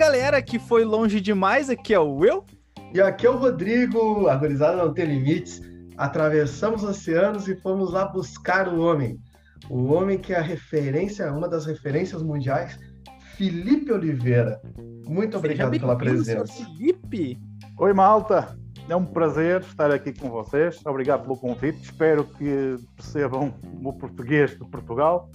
galera que foi longe demais, aqui é o Will. E aqui é o Rodrigo, a gurizada não tem limites. Atravessamos oceanos e fomos lá buscar o homem. O homem que é a referência, uma das referências mundiais, Felipe Oliveira. Muito obrigado pela presença. Felipe. Oi, malta. É um prazer estar aqui com vocês. Obrigado pelo convite. Espero que percebam o português de Portugal.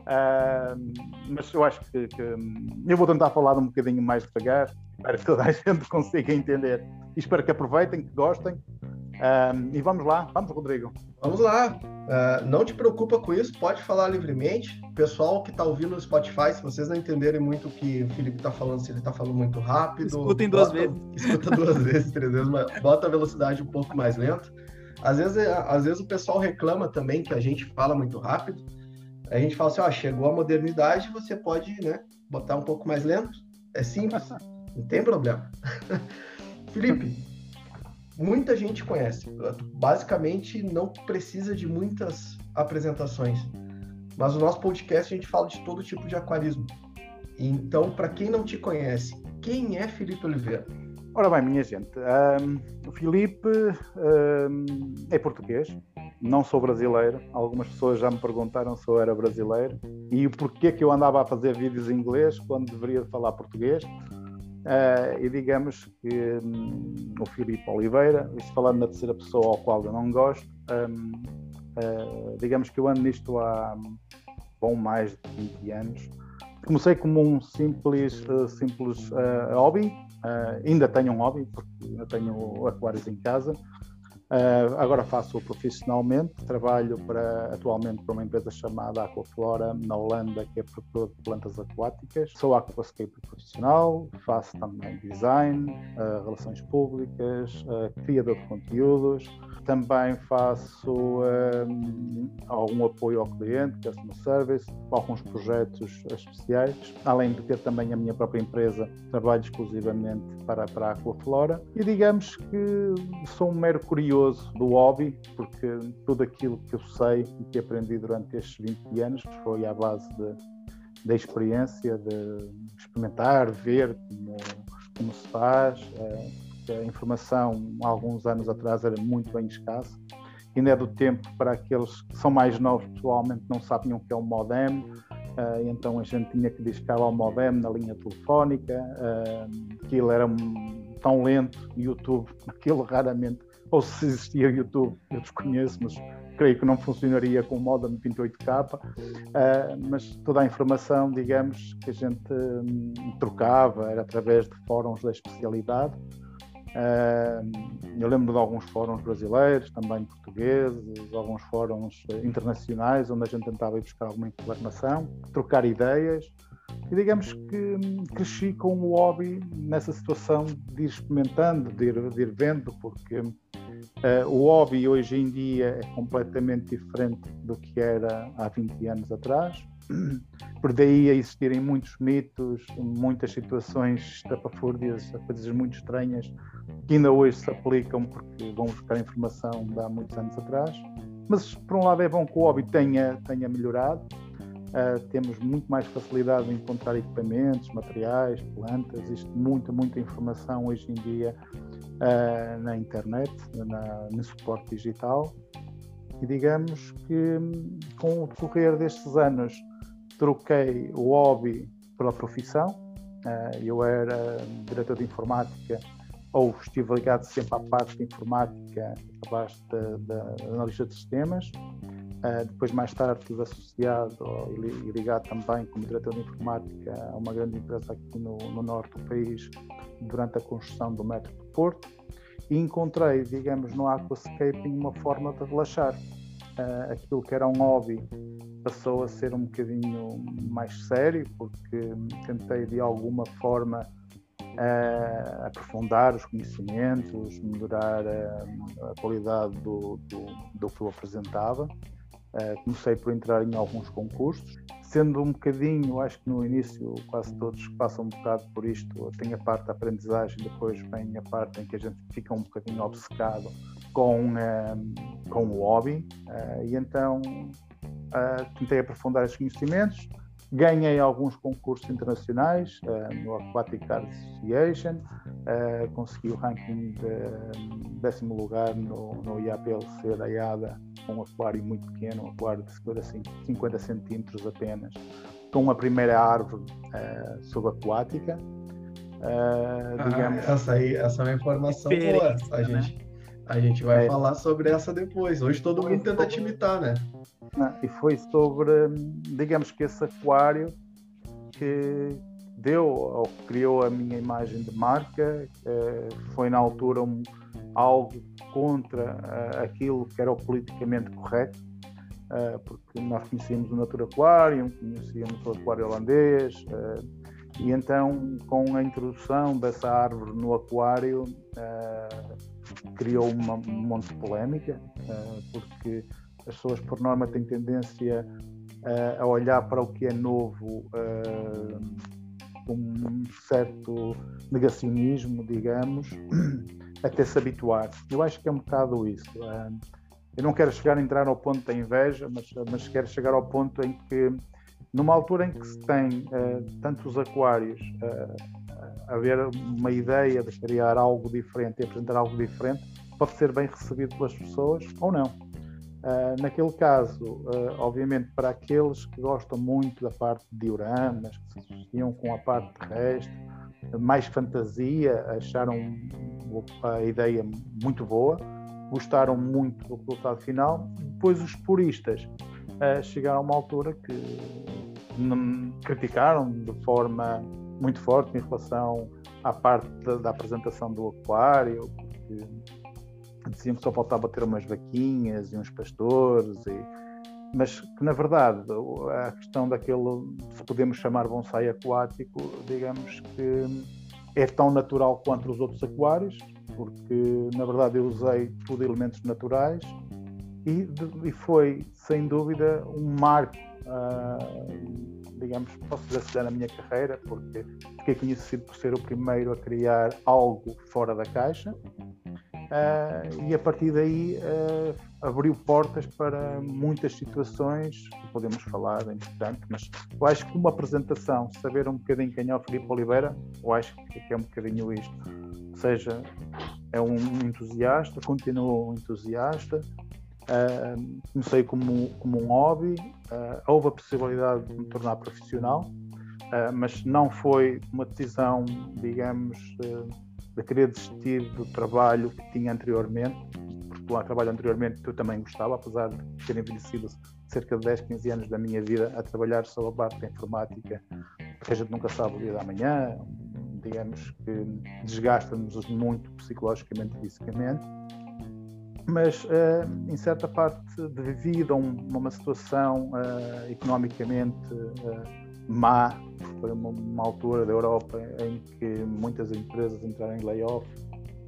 Uh, mas eu acho que, que, eu vou tentar falar um bocadinho mais devagar para que toda a gente consiga entender. E espero que aproveitem, que gostem. Uh, e vamos lá, vamos, Rodrigo. Vamos lá. Uh, não te preocupa com isso, pode falar livremente. Pessoal que está ouvindo no Spotify, se vocês não entenderem muito o que o Felipe está falando, se ele está falando muito rápido. Escutem duas vezes. Escuta duas vezes, três vezes, mas bota a velocidade um pouco mais lenta. Às vezes, às vezes o pessoal reclama também que a gente fala muito rápido. A gente fala assim, ó, chegou a modernidade, você pode, né, botar um pouco mais lento. É simples, não tem problema. Felipe, muita gente conhece. Basicamente, não precisa de muitas apresentações. Mas o nosso podcast a gente fala de todo tipo de aquarismo. Então, para quem não te conhece, quem é Felipe Oliveira? Ora bem, minha gente, um, o Filipe um, é português, não sou brasileiro. Algumas pessoas já me perguntaram se eu era brasileiro e o porquê que eu andava a fazer vídeos em inglês quando deveria falar português. Uh, e digamos que um, o Filipe Oliveira, isto falando na terceira pessoa ao qual eu não gosto, uh, digamos que eu ando nisto há bom mais de 20 anos. Comecei como um simples, uh, simples hobby, Uh, ainda tenho um hobby, porque ainda tenho aquários em casa. Uh, agora faço profissionalmente, trabalho para, atualmente para uma empresa chamada Aquaflora na Holanda, que é produtora de plantas aquáticas. Sou aquascaper profissional, faço também design, uh, relações públicas, criador de conteúdos, também faço um, algum apoio ao cliente, customer service, alguns projetos especiais, além de ter também a minha própria empresa, trabalho exclusivamente para, para a Aquaflora. E digamos que sou um mero curioso do hobby, porque tudo aquilo que eu sei e que aprendi durante estes 20 anos foi à base da experiência, de experimentar, ver como, como se faz. É, a informação, há alguns anos atrás, era muito bem escassa. Ainda é do tempo para aqueles que são mais novos, pessoalmente, não sabiam o que é um modem. Uh, então a gente tinha que discar ao modem na linha telefónica. Uh, aquilo era tão lento, YouTube, aquilo raramente, ou se existia YouTube, eu desconheço, mas creio que não funcionaria com o modem 28K, uh, mas toda a informação, digamos, que a gente um, trocava era através de fóruns da especialidade eu lembro de alguns fóruns brasileiros, também portugueses, alguns fóruns internacionais, onde a gente tentava ir buscar alguma informação, trocar ideias. E digamos que hum, cresci com o hobby nessa situação de ir experimentando, de ir, de ir vendo, porque uh, o hobby hoje em dia é completamente diferente do que era há 20 anos atrás. Por daí a existirem muitos mitos, muitas situações estapafúrdias, coisas muito estranhas que ainda hoje se aplicam porque vão buscar informação de há muitos anos atrás. Mas, por um lado, é bom que o hobby tenha, tenha melhorado. Uh, temos muito mais facilidade em encontrar equipamentos, materiais, plantas, existe muita, muita informação hoje em dia uh, na internet, na, no suporte digital. E digamos que com o decorrer destes anos troquei o hobby pela profissão. Uh, eu era diretor de informática ou estive ligado sempre à parte de informática, abaixo da, analista de sistemas. Uh, depois, mais tarde, estive associado e ligado também como diretor de informática a uma grande empresa aqui no, no norte do país durante a construção do metro do Porto e encontrei, digamos, no aquascaping uma forma de relaxar. Uh, aquilo que era um hobby passou a ser um bocadinho mais sério, porque tentei de alguma forma uh, aprofundar os conhecimentos, melhorar a, a qualidade do, do, do, que eu apresentava. Uh, comecei por entrar em alguns concursos, sendo um bocadinho, acho que no início quase todos passam um bocado por isto, tem a parte da aprendizagem, depois vem a parte em que a gente fica um bocadinho obcecado com, uh, com o hobby, uh, e então tentei aprofundar esses conhecimentos, Ganhei alguns concursos internacionais no Aquatic Art Association, consegui o ranking de décimo lugar no, no IAPLC da IADA, um aquário muito pequeno, um aquário de 50 centímetros apenas, com a primeira árvore uh, subaquática. Uh, digamos... ah, essa aí, essa é uma informação boa. A né? gente, a gente vai é. falar sobre essa depois. Hoje todo mundo tenta te imitar, né? e foi sobre, digamos que esse aquário que deu ou criou a minha imagem de marca, foi na altura um, algo contra uh, aquilo que era o politicamente correto, uh, porque nós conhecíamos o Natura Aquarium, conhecíamos o aquário holandês, uh, e então com a introdução dessa árvore no aquário criou uma, um monte de polémica, porque as pessoas, por norma, têm tendência a olhar para o que é novo com um certo negacionismo, digamos, até se habituar. Eu acho que é um bocado isso. Uh, eu não quero chegar a entrar ao ponto da inveja, mas, mas quero chegar ao ponto em que, numa altura em que se tem tantos aquários, haver uma ideia de criar algo diferente e apresentar algo diferente, pode ser bem recebido pelas pessoas ou não. Uh, naquele caso, uh, obviamente, para aqueles que gostam muito da parte de dioramas, que se associam com a parte terrestre, mais fantasia, acharam a ideia muito boa, gostaram muito do resultado final. Depois, os puristas uh, chegaram a uma altura que criticaram de forma muito forte em relação à parte da, da apresentação do aquário, porque diziam que só faltava ter umas vaquinhas e uns pastores, e... mas que na verdade a questão daquele, se podemos chamar bonsai aquático, digamos que é tão natural quanto os outros aquários, porque na verdade eu usei tudo elementos naturais e, e foi sem dúvida um marco, uh, digamos, posso dizer na minha carreira, porque fiquei conhecido por ser o primeiro a criar algo fora da caixa uh, e a partir daí uh, abriu portas para muitas situações que podemos falar, é importante, mas eu acho que uma apresentação, saber um bocadinho quem é o Filipe Oliveira, eu acho que é um bocadinho isto. Ou seja, é um entusiasta, continua um entusiasta, Uh, comecei como, como um hobby, uh, houve a possibilidade de me tornar profissional, uh, mas não foi uma decisão, digamos, de querer desistir do trabalho que tinha anteriormente, porque o trabalho anteriormente que eu também gostava, apesar de ter envelhecido cerca de 10, 15 anos da minha vida a trabalhar sobre a parte da informática, porque a gente nunca sabe o dia da manhã, digamos que desgasta-nos muito psicologicamente e fisicamente, mas uh, em certa parte devido a um, uma situação uh, economicamente uh, má foi uma, uma, altura da Europa em que muitas empresas entraram em layoff,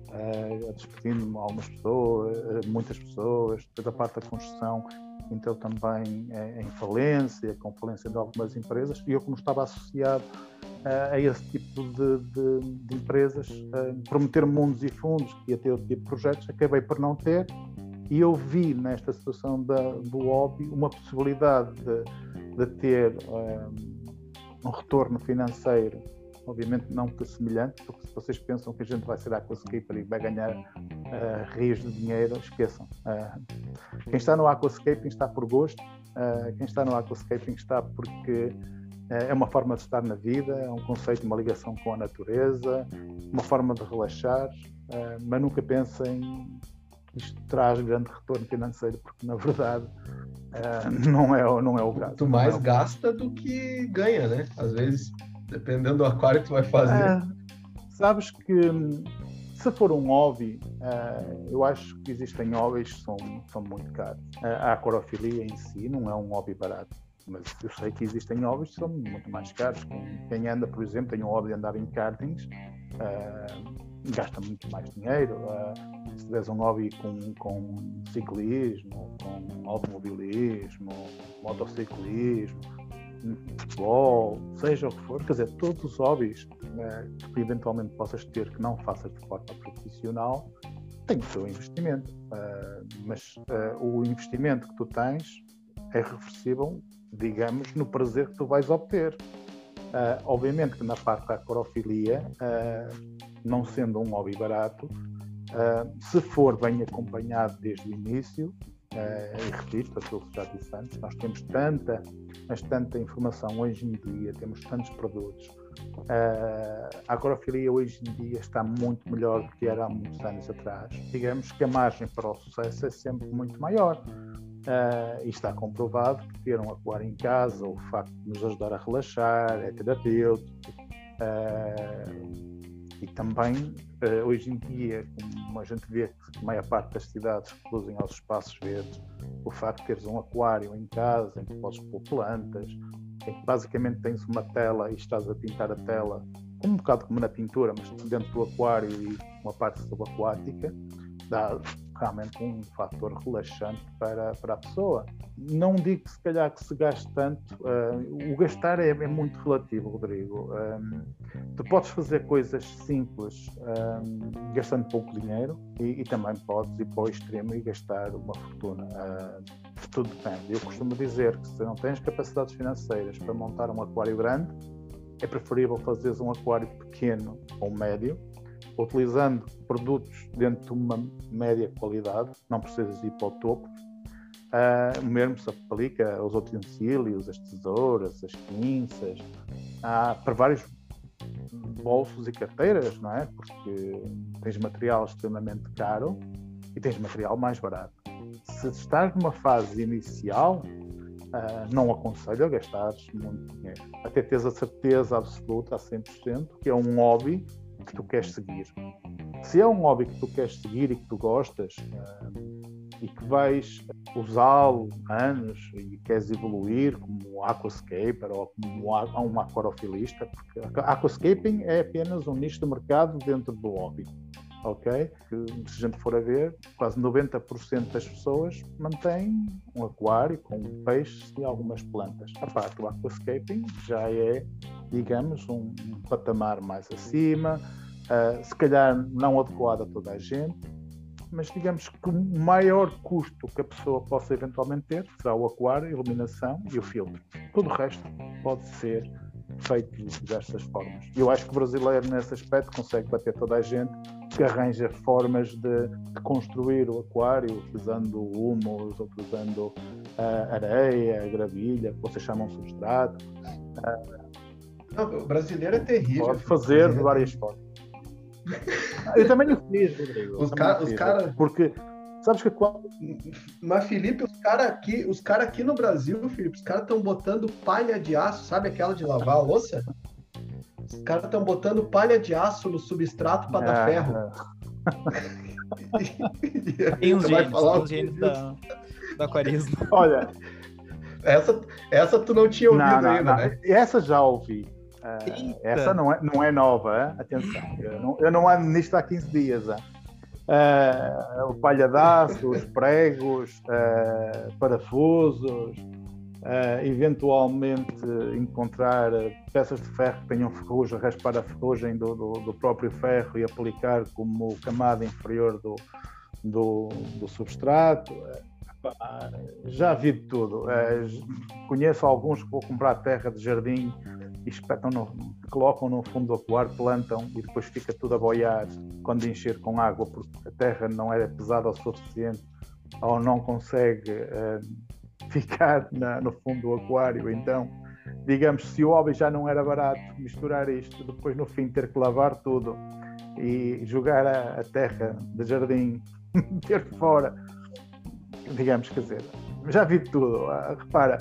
uh, despedindo algumas pessoas, uh, muitas pessoas, toda a parte da construção entrou também uh, em falência, com falência de algumas empresas, e eu como estava associado uh, a esse tipo de, de, de empresas, uh, prometer mundos e fundos que ia ter outro tipo de projetos, acabei por não ter, e eu vi nesta situação da, do hobby uma possibilidade de, de ter retorno financeiro, obviamente não que semelhante, porque se vocês pensam que a gente vai ser aquascaper e vai ganhar uh, rios de dinheiro, esqueçam. Uh, quem está no aquascaping está por gosto, uh, quem está no aquascaping está porque é uma forma de estar na vida, é um conceito, uma ligação com a natureza, uma forma de relaxar, mas nunca pensem isto traz grande retorno financeiro, porque na verdade é, não, é, não é o caso. Tu mais é gasta do que ganha, né? Às vezes, dependendo do aquário que tu vai fazer. É, sabes que se for um hobby, uh, eu acho que existem hobbies que são, são muito caros. Uh, a aquarofilia em si não é um hobby barato, mas eu sei que existem hobbies que são muito mais caros. Quem, anda, por exemplo, tem um hobby de andar em kartings, uh, gasta muito mais dinheiro. se tiveres um hobby com, com ciclismo, com automobilismo, motociclismo, futebol, seja o que for, quer dizer, todos os hobbies né, que eventualmente possas ter que não faças de forma profissional têm o seu investimento. Uh, mas uh, o investimento que tu tens é reversível, digamos, no prazer que tu vais obter. Uh, obviamente que na parte da acrofilia, uh, não sendo um hobby barato, uh, se for bem acompanhado desde o início, e repito aquilo que já disse antes, nós temos tanta, mas tanta informação hoje em dia, temos tantos produtos. a acrofilia hoje em dia está muito melhor do que era há muitos anos atrás. Digamos que a margem para o sucesso é sempre muito maior. Uh, e está comprovado que ter um aquário em casa, o facto de nos ajudar a relaxar, é terapêutico. Uh, e também, uh, hoje em dia, como a gente vê que a maior parte das cidades reduzem aos espaços verdes, o facto de teres um aquário em casa, em que podes pôr plantas, em que basicamente tens uma tela e estás a pintar a tela, um bocado como na pintura, mas dentro do aquário e uma parte subaquática, dá realmente um fator relaxante para, para a pessoa. Não digo que se calhar que se gaste tanto, uh, o gastar é, é, muito relativo, Rodrigo. Um, tu podes fazer coisas simples um, gastando pouco dinheiro e, e, também podes ir para o extremo e gastar uma fortuna. Uh, tudo depende. Eu costumo dizer que se não tens capacidades financeiras para montar um aquário grande, é preferível fazeres um aquário pequeno ou médio utilizando produtos dentro de uma média qualidade, não precisas ir para o topo. Uh, mesmo se aplica aos utensílios, as tesouras, as pinças, para vários bolsos e carteiras, não é? Porque tens material extremamente caro e tens material mais barato. Se estás numa fase inicial, uh, não aconselho a gastares muito dinheiro. Até teres a certeza absoluta, a 100%, que é um hobby que tu queres seguir. Se é um hobby que tu queres seguir e que tu gostas uh, e que vais usá-lo anos e queres evoluir como aquascaper ou como um aquarofilista, porque aquascaping é apenas um nicho de mercado dentro do hobby ok? Que, se a gente for a ver, quase 90% das pessoas mantêm um aquário com peixes e algumas plantas. A parte do aquascaping já é, digamos, um, um patamar mais acima, uh, se calhar não adequado a toda a gente, mas digamos que o maior custo que a pessoa possa eventualmente ter será o aquário, a iluminação e o filtro. Todo o resto pode ser feito de diversas formas. Eu acho que o brasileiro, nesse aspecto, consegue bater toda a gente que arranja formas de, de construir o aquário utilizando humus, utilizando uh, areia, gravilha, que vocês chamam substrato. Uh, Não, o brasileiro é terrível. Pode fazer de várias formas. Eu também o fiz, Rodrigo. Os caras. Cara... Porque Sabes que quando. Mas, Felipe, os caras aqui, os cara aqui no Brasil, Felipe, os caras estão botando palha de aço, sabe aquela de lavar a louça? Os caras estão botando palha de aço no substrato para dar ferro. Tem uns gênios, falar tem uns gênios da, do aquarismo. Olha. Essa, essa tu não tinha ouvido não, não, ainda, não. né? Essa já ouvi. Uh, essa não é, não é nova, hein? atenção. Eu não, eu não ando nisto há 15 dias. Hein? Uh, o palhadaço, os pregos, uh, parafusos, uh, eventualmente encontrar peças de ferro que tenham ferrugem, raspar a ferrugem do, do, do, próprio ferro e aplicar como camada inferior do, do, do substrato. Já vi de tudo. conheço alguns que vão comprar terra de jardim espetam no, colocam no fundo do aquário, plantam e depois fica tudo a boiar quando encher com água, porque a terra não é pesada o suficiente ou não consegue uh, ficar na, no fundo do aquário. Então, digamos, se o hobby já não era barato, misturar isto, depois no fim ter que lavar tudo e jogar a, a terra de jardim, ter fora, digamos, quer dizer, já vi tudo. Uh, repara,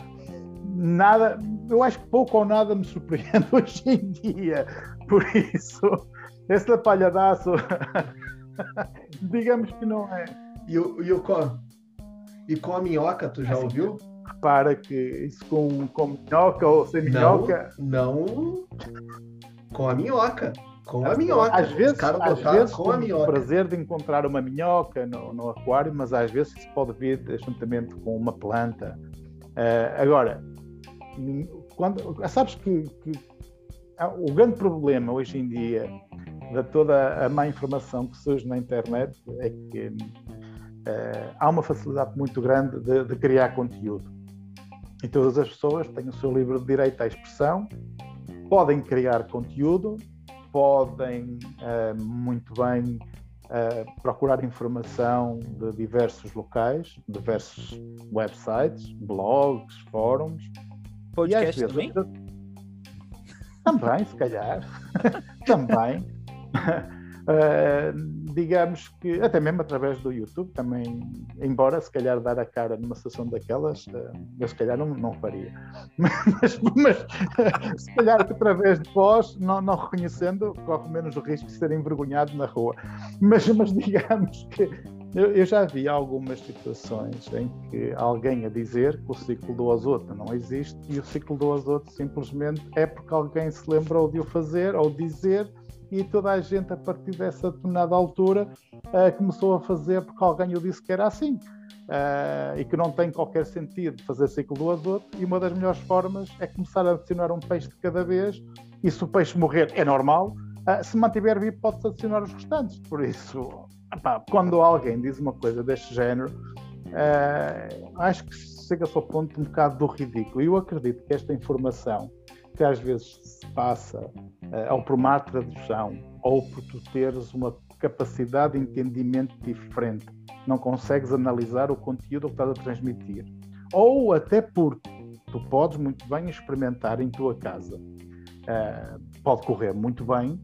nada, eu acho que pouco ou nada me surpreende hoje em dia. Por isso, esse lapalhadaço, digamos que não é. E o, e o com, e com a minhoca, tu já assim, ouviu? Repara que isso com, com minhoca ou sem minhoca. Não, não com a minhoca. Com a minhoca. Às vezes, às vezes com a minhoca. o prazer de encontrar uma minhoca no, no aquário, mas às vezes isso pode vir juntamente com uma planta. Uh, agora, quando, sabes que, que o grande problema hoje em dia de toda a má informação que surge na internet é que uh, há uma facilidade muito grande de, de criar conteúdo. E todas as pessoas têm o seu livre direito à expressão, podem criar conteúdo, podem uh, muito bem uh, procurar informação de diversos locais, diversos websites, blogs, fóruns. Podcast também? Também, se calhar. também. Uh, digamos que, até mesmo através do YouTube, também, embora se calhar dar a cara numa sessão daquelas, uh, eu se calhar não, não faria. Mas, mas se calhar através de vós, não, não reconhecendo, corre menos o risco de ser envergonhado na rua. Mas, mas digamos que eu, eu, já vi algumas situações em que alguém a dizer que o ciclo do azoto não existe e o ciclo do azoto simplesmente é porque alguém se lembrou de o fazer ou dizer e toda a gente, a partir dessa determinada altura, uh, começou a fazer porque alguém o disse que era assim. Uh, e que não tem qualquer sentido fazer ciclo do azoto, e uma das melhores formas é começar a adicionar um peixe de cada vez, e se o peixe morrer é normal, uh, se mantiver vivo pode-se adicionar os restantes. Por isso, epá, quando alguém diz uma coisa deste género, acho que chega-se ao ponto um bocado do ridículo. E eu acredito que esta informação que às vezes se passa uh, ou por má tradução, ou por tu teres uma capacidade de entendimento diferente, não consegues analisar o conteúdo que estás a transmitir, ou até porque tu podes muito bem experimentar em tua casa. Uh, pode correr muito bem,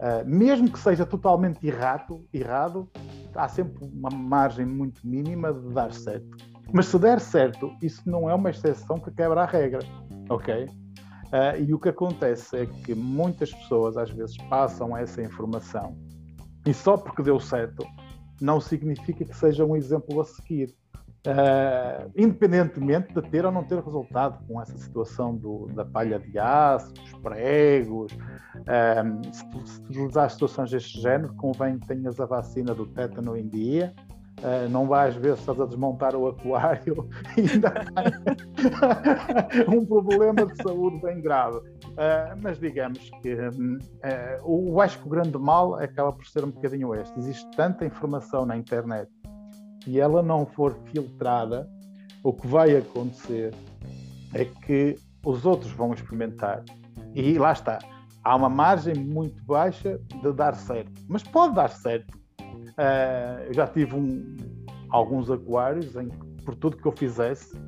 uh, mesmo que seja totalmente errado, errado, há sempre uma margem muito mínima de dar certo. Mas se der certo, isso não é uma exceção que quebra a regra, ok? Uh, e o que acontece é que muitas pessoas às vezes passam essa informação e só porque deu certo não significa que seja um exemplo a seguir. Uh, independentemente de ter ou não ter resultado com essa situação do, da palha de aço, dos pregos, uh, se, se utilizar situações deste género, convém que tenhas a vacina do tétano em dia, Uh, não vais ver se estás a desmontar o aquário e ainda um problema de saúde bem grave. Uh, mas digamos que uh, o, acho que o grande mal acaba por ser um bocadinho este. Existe tanta informação na internet e ela não for filtrada, o que vai acontecer é que os outros vão experimentar. E lá está. Há uma margem muito baixa de dar certo, mas pode dar certo Uh, eu já tive um, alguns aquários em que, por tudo que eu fizesse,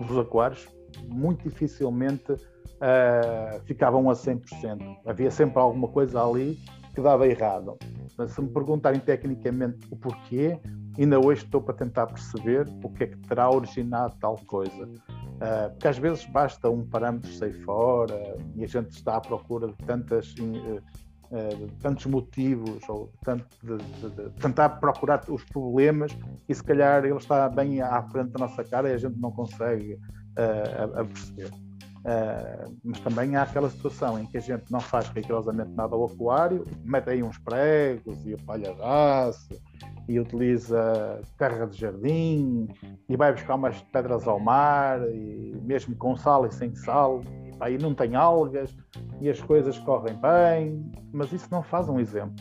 os aquários muito dificilmente uh, ficavam a 100%. Havia sempre alguma coisa ali que dava errado. Mas se me perguntarem tecnicamente o porquê, ainda hoje estou para tentar perceber o que é que terá originado tal coisa. Uh, porque às vezes basta um parâmetro sair fora e a gente está à procura de tantas uh, uh, tantos motivos ou tanto de, de, de, tentar procurar os problemas e se calhar ele está bem à frente da nossa cara e a gente não consegue uh, a, a perceber. Uh, mas também há aquela situação em que a gente não faz rigorosamente nada ao aquário, mete aí uns pregos e palha de aço e utiliza terra de jardim e vai buscar umas pedras ao mar e mesmo com sal e sem sal aí não tem algas e as coisas correm bem, mas isso não faz um exemplo.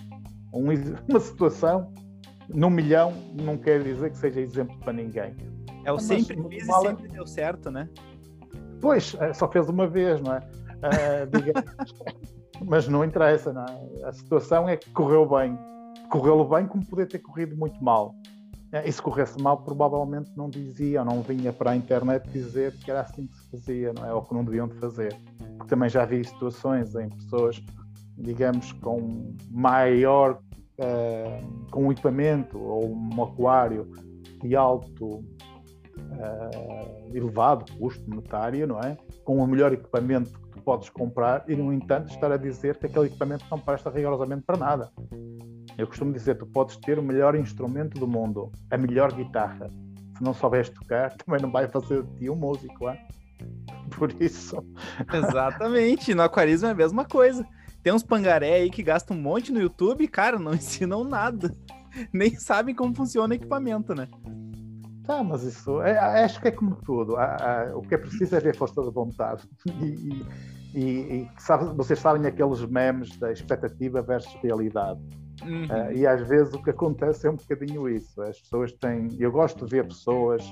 Um, uma situação num milhão não quer dizer que seja exemplo para ninguém. É o sempre fiz e sempre deu certo, né? Pois, é, só fez uma vez, não é? Uh, mas não interessa, não é? A situação é que correu bem. Correu bem como podia ter corrido muito mal. É, e se corresse mal, provavelmente não dizia ou não vinha para a internet dizer que era assim que se fazia, não é? Ou que não deviam de fazer. Porque também já vi situações em pessoas, digamos, com maior, uh, com um equipamento ou um aquário de alto, uh, elevado custo monetário, não é? Com o melhor equipamento que tu podes comprar e, no entanto, estar a dizer que aquele equipamento não presta rigorosamente para nada. Eu costumo dizer, tu podes ter o melhor instrumento do mundo, a melhor guitarra. Se não souberes tocar, também não vai fazer de ti um músico, é? Por isso. Exatamente. No aquarismo é a mesma coisa. Tem uns pangaré aí que gastam um monte no YouTube e, cara, não ensinam nada. Nem sabem como funciona o equipamento, né? Tá, mas isso é, acho que é como tudo. o que é preciso é ver força de vontade. E, e, e sabe, vocês sabem aqueles memes da expectativa versus realidade. Uhum. Uh, e às vezes o que acontece é um bocadinho isso. As pessoas têm. Eu gosto de ver pessoas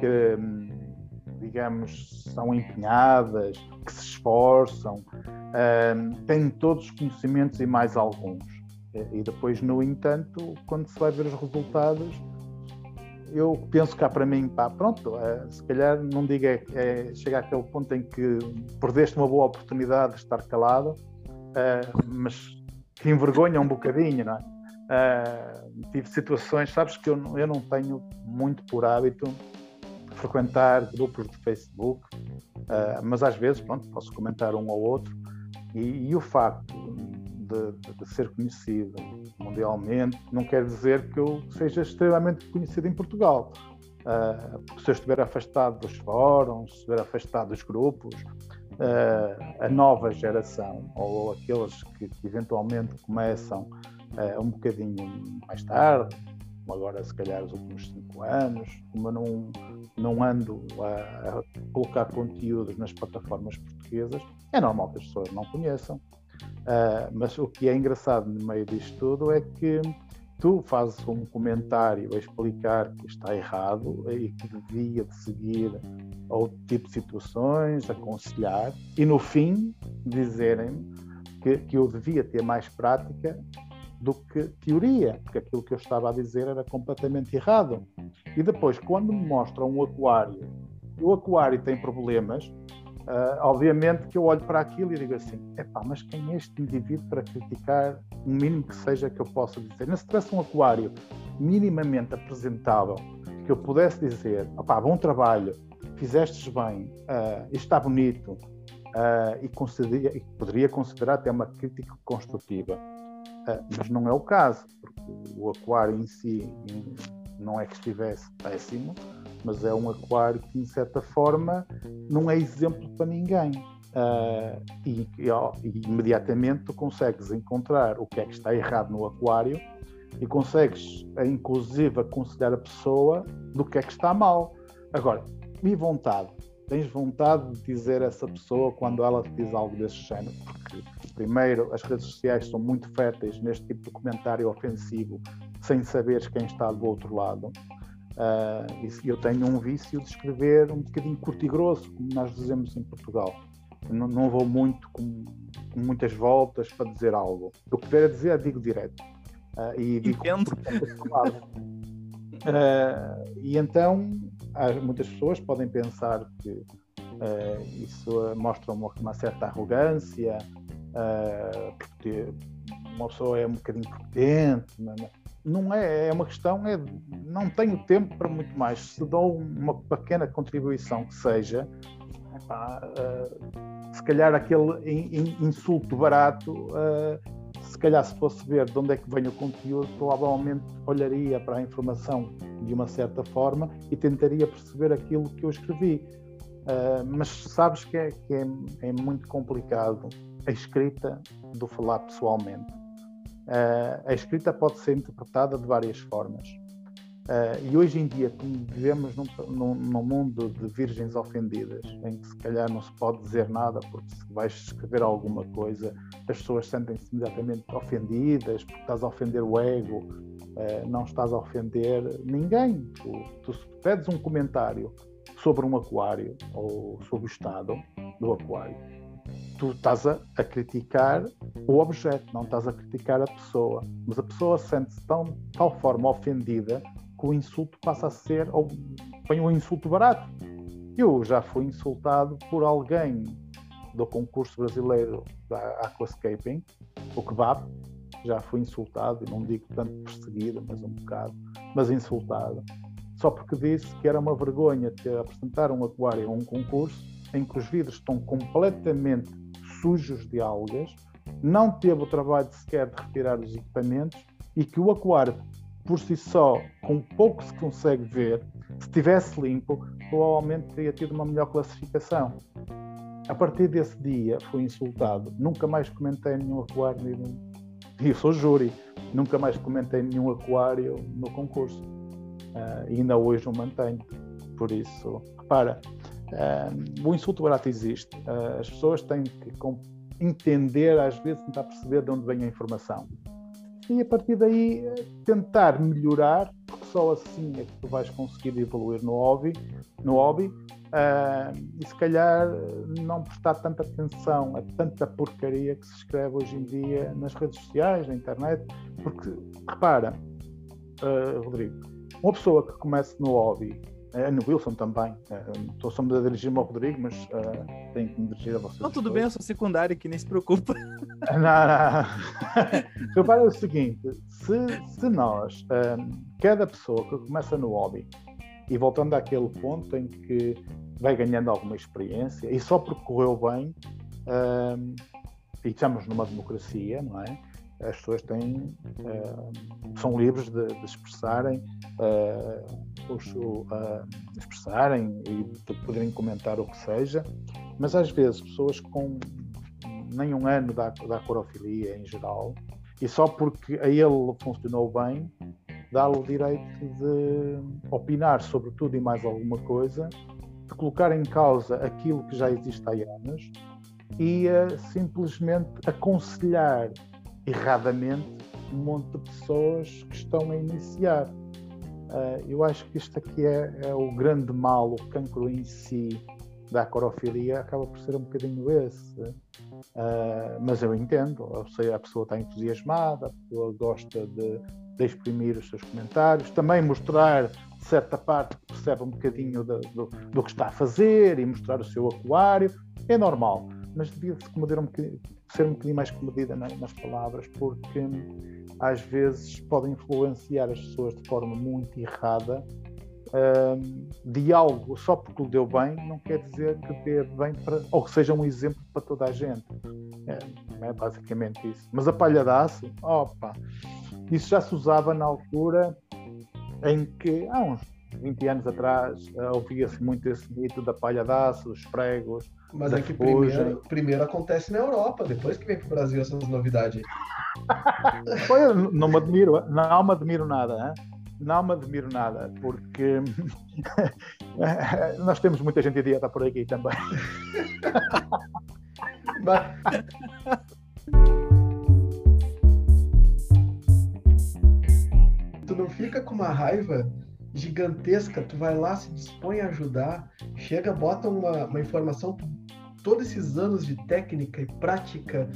que, hum, digamos, são empenhadas, que se esforçam, uh, têm todos os conhecimentos e mais alguns. E depois, no entanto, quando se vai ver os resultados, eu penso cá para mim, pá, pronto, é, se calhar não diga, é, é, chega àquele ponto em que perdeste uma boa oportunidade de estar calado, é, mas que envergonha um bocadinho, não é? é? tive situações, sabes que eu, eu não tenho muito por hábito frequentar grupos de Facebook, é, mas às vezes, pronto, posso comentar um ou outro, e, e o facto de, de, ser conhecido mundialmente, não quer dizer que eu seja extremamente conhecido em Portugal. Uh, se eu estiver afastado dos fóruns, se estiver afastado dos grupos, uh, a nova geração, ou aqueles que, que eventualmente começam uh, um bocadinho mais tarde, como agora se calhar os últimos cinco anos, como eu não, não ando a, a colocar conteúdos nas plataformas portuguesas, é normal que as pessoas não conheçam. Uh, mas o que é engraçado no meio disto tudo é que tu fazes um comentário a explicar que está errado e que devia de seguir outro tipo de situações, aconselhar, e no fim dizerem que, que eu devia ter mais prática do que teoria, porque aquilo que eu estava a dizer era completamente errado. E depois, quando me mostram um aquário, o aquário tem problemas, Uh, obviamente que eu olho para aquilo e digo assim: epá, mas quem é este indivíduo para criticar o mínimo que seja que eu possa dizer? Não se tivesse um aquário minimamente apresentável, que eu pudesse dizer: opá, bom trabalho, fizestes bem, uh, está bonito, uh, e, e, poderia considerar até uma crítica construtiva. mas não é o caso, porque o aquário em si não é que estivesse péssimo, mas é um aquário que, de certa forma, não é exemplo para ninguém. Uh, e, e, e, imediatamente tu consegues encontrar o que é que está errado no aquário e consegues, inclusive, aconselhar a pessoa do que é que está mal. Agora, e vontade? Tens vontade de dizer a essa pessoa quando ela te diz algo desse género? Porque, primeiro, as redes sociais são muito férteis neste tipo de comentário ofensivo, sem saberes quem está do outro lado. Uh, eu tenho um vício de escrever um bocadinho curto e grosso, como nós dizemos em Portugal. Não, não vou muito com, com, muitas voltas para dizer algo. O que tiver a dizer, digo direto. Uh, e digo Entendo. Uh, e então, muitas pessoas podem pensar que uh, isso mostra uma, uma certa arrogância, porque uma pessoa é um bocadinho competente, não é, é uma questão, é, não tenho tempo para muito mais. Se dou uma pequena contribuição que seja, epá, uh, se calhar aquele in, in, insulto barato, uh, se calhar se fosse ver de onde é que vem o conteúdo, provavelmente olharia para a informação de uma certa forma e tentaria perceber aquilo que eu escrevi. Uh, mas sabes que, é, que é, é muito complicado a escrita do falar pessoalmente. Uh, a escrita pode ser interpretada de várias formas. Uh, e hoje em dia, como vivemos num, num, num, mundo de virgens ofendidas, em que se calhar não se pode dizer nada, porque se vais escrever alguma coisa, as pessoas sentem-se imediatamente ofendidas, porque estás a ofender o ego, uh, não estás a ofender ninguém. Tu, tu pedes um comentário sobre um aquário ou sobre o estado do aquário, tu estás a, a, criticar o objeto, não estás a criticar a pessoa. Mas a pessoa sente-se de tal forma ofendida que o insulto passa a ser, ou põe um insulto barato. Eu já fui insultado por alguém do concurso brasileiro da Aquascaping, o Kebab, já fui insultado, e não digo tanto perseguido, mas um bocado, mas insultado, só porque disse que era uma vergonha ter apresentar um aquário a um concurso em que os vidros estão completamente sujos de algas, não teve o trabalho sequer de retirar os equipamentos e que o aquário, por si só, com pouco se consegue ver, se estivesse limpo, provavelmente teria tido uma melhor classificação. A partir desse dia fui insultado, nunca mais comentei nenhum aquário, e eu sou júri, nunca mais comentei nenhum aquário no concurso. Uh, e ainda hoje o mantenho. Por isso, repara, Uh, o insulto barato existe. Uh, as pessoas têm que entender, às vezes, tentar perceber de onde vem a informação. E a partir daí tentar melhorar, porque só assim é que tu vais conseguir evoluir no hobby, no hobby Uh, e se calhar não prestar tanta atenção a tanta porcaria que se escreve hoje em dia nas redes sociais, na internet, porque repara, uh, Rodrigo, uma pessoa que começa no hobby, uh, no Wilson também, estou só a dirigir-me ao Rodrigo, mas tenho que me dirigir a vocês. Não, tudo bem, eu sou secundário aqui, nem se preocupa. não, não. repara o seguinte: se, se nós, cada pessoa que começa no hobby, e voltando àquele ponto em que vai ganhando alguma experiência e só porque correu bem, um, e estamos numa democracia, não é? As pessoas têm, são livres de, de expressarem, uh, os, uh, expressarem e de poderem comentar o que seja, mas às vezes pessoas com nem um ano da, da corofilia em geral, e só porque a ele funcionou bem, dá-lhe o direito de opinar sobre tudo e mais alguma coisa, de colocar em causa aquilo que já existe há anos e simplesmente aconselhar erradamente um monte de pessoas que estão a iniciar. Uh, eu acho que isto aqui é, é, o grande mal, o cancro em si da acorofilia acaba por ser um bocadinho esse. Uh, mas eu entendo, sei, a pessoa está entusiasmada, a pessoa gosta de, de exprimir os seus comentários, também mostrar certa parte que percebe um bocadinho do, do, que está a fazer e mostrar o seu aquário, é normal, mas devia-se um ser um bocadinho mais comedida nas palavras, porque às vezes podem influenciar as pessoas de forma muito errada. Um, de algo só porque lhe deu bem, não quer dizer que dê bem para, ou que seja um exemplo para toda a gente. É, é basicamente isso. Mas a palhadaço, opa, isso já se usava na altura em que, há uns 20 anos atrás, uh, ouvia-se muito esse mito da palhadaço, dos pregos. Mas é que primeiro, primeiro, acontece na Europa, depois que vem para o Brasil essas novidades. Não me admiro, não me admiro nada, hein? não me admiro nada, porque nós temos muita gente idiota por aqui também. Mas... não fica com uma raiva gigantesca, tu vai lá, se dispõe a ajudar, chega, bota uma, uma informação, todos esses anos de técnica e prática,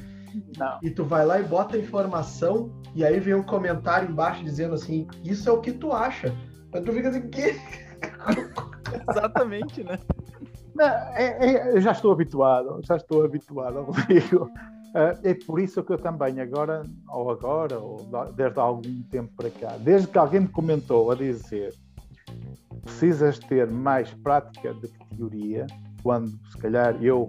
não. e tu vai lá e bota a informação, e aí vem um comentário embaixo dizendo assim, isso é o que tu acha. Mas tu fica assim, que? Exatamente, né? Não, é, é, eu já estou habituado, já estou habituado, Rodrigo. Uh, é por isso que eu também agora, ou agora, ou desde há algum tempo para cá, desde que alguém me comentou a dizer precisas ter mais prática do que teoria, quando se calhar eu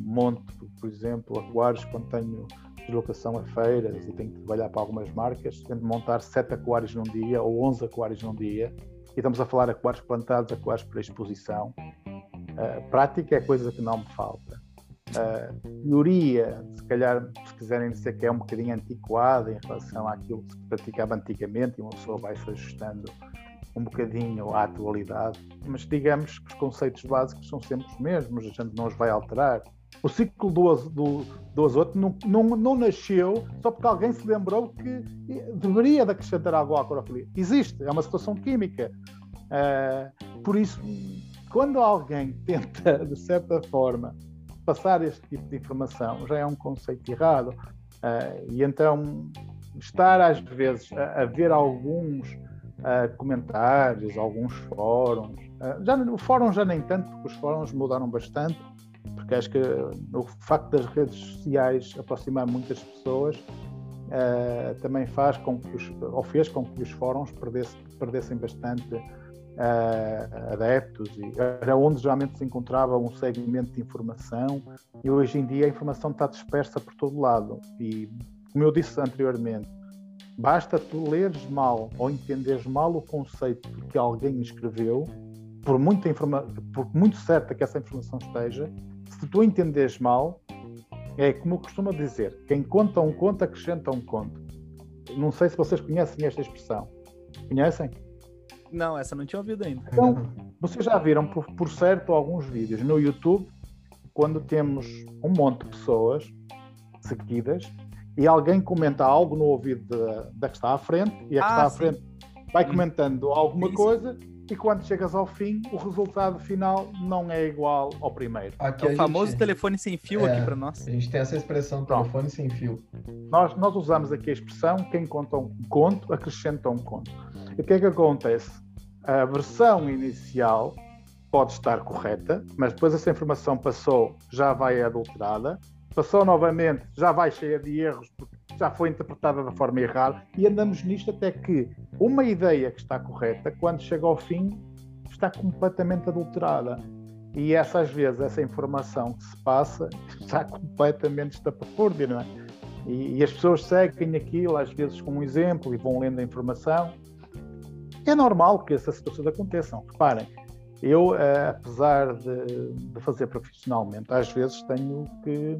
monto, por exemplo, aquários quando tenho deslocação a feiras e tenho que trabalhar para algumas marcas, tenho de montar sete aquários num dia ou 11 aquários num dia, e estamos a falar aquários plantados, aquários para exposição. Uh, prática é coisa que não me falta uh, teoria, se calhar, se quiserem dizer que é um bocadinho antiquada em relação àquilo que se praticava antigamente, e uma pessoa vai se ajustando um bocadinho à atualidade, mas digamos que os conceitos básicos são sempre os mesmos, a gente não os vai alterar. O ciclo do, do, do azoto não, não, não nasceu só porque alguém se lembrou que deveria de acrescentar algo à clorofilia. Existe, é uma situação química. Uh, por isso, quando alguém tenta, de certa forma, passar este tipo de informação já é um conceito errado. Uh, e então, estar às vezes a, a ver alguns uh, comentários, alguns fóruns, uh, já, o fórum já nem tanto, porque os fóruns mudaram bastante, porque acho que o facto das redes sociais aproximar muitas pessoas também faz com que os, ou fez com que os fóruns perdesse, perdessem bastante uh, adeptos, e era onde geralmente se encontrava um segmento de informação, e hoje em dia a informação está dispersa por todo lado. E, como eu disse anteriormente, basta tu leres mal ou entenderes mal o conceito que alguém escreveu, por, muita informa por muito certa que essa informação esteja, se tu entenderes mal, é como costuma dizer: quem conta um conto acrescenta um conto. Não sei se vocês conhecem esta expressão. Conhecem? Não, essa não tinha ouvido ainda. Então, vocês já viram, por, por certo, alguns vídeos no YouTube, quando temos um monte de pessoas seguidas e alguém comenta algo no ouvido da, da que está à frente e a que ah, está à sim. frente vai comentando alguma coisa e quando chegas ao fim, o resultado final não é igual ao primeiro. Aqui é o famoso gente... telefone sem fio é, aqui para nós. A gente tem essa expressão, Pronto. telefone sem fio. Nós, nós usamos aqui a expressão quem conta um conto, acrescenta um conto. E o que é que acontece? A versão inicial pode estar correta, mas depois essa informação passou, já vai adulterada, passou novamente, já vai cheia de erros, porque já foi interpretada da forma errada, e andamos nisto até que uma ideia que está correta, quando chega ao fim, está completamente adulterada. E essa, às vezes, essa informação que se passa está completamente estapafúrdia, não é? E, e, as pessoas seguem aquilo, às vezes, com um exemplo e vão lendo a informação. É normal que essas situações aconteçam. Reparem, eu, eh, apesar de, de, fazer profissionalmente, às vezes tenho que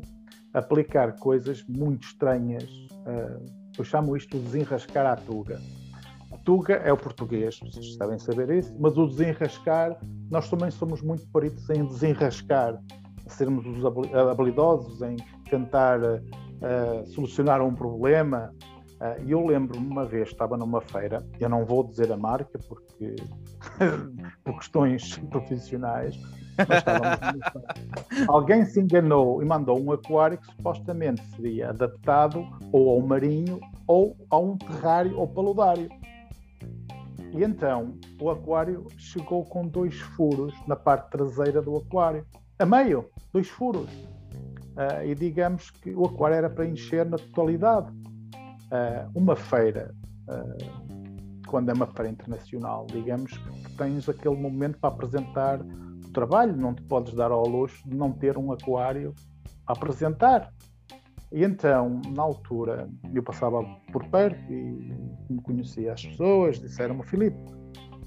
aplicar coisas muito estranhas. Eh, eu chamo isto de desenrascar à tuga. A tuga é o português, vocês devem saber isso, mas o desenrascar, nós também somos muito peritos em desenrascar, sermos os habilidosos em tentar uh, solucionar um problema, e eu lembro-me uma vez, estava numa feira, eu não vou dizer a marca porque por questões profissionais, alguém se enganou e mandou um aquário que supostamente seria adaptado ou ao marinho ou a um terrário ou paludário. E então o aquário chegou com dois furos na parte traseira do aquário, a meio, dois furos. Uh, e digamos que o aquário era para encher na totalidade uh, uma feira, uh, quando é uma feira internacional, digamos que tens aquele momento para apresentar o trabalho, não te podes dar ao luxo de não ter um aquário a apresentar. E então, na altura, eu passava por perto e me conhecia as pessoas, disseram-me, Filipe,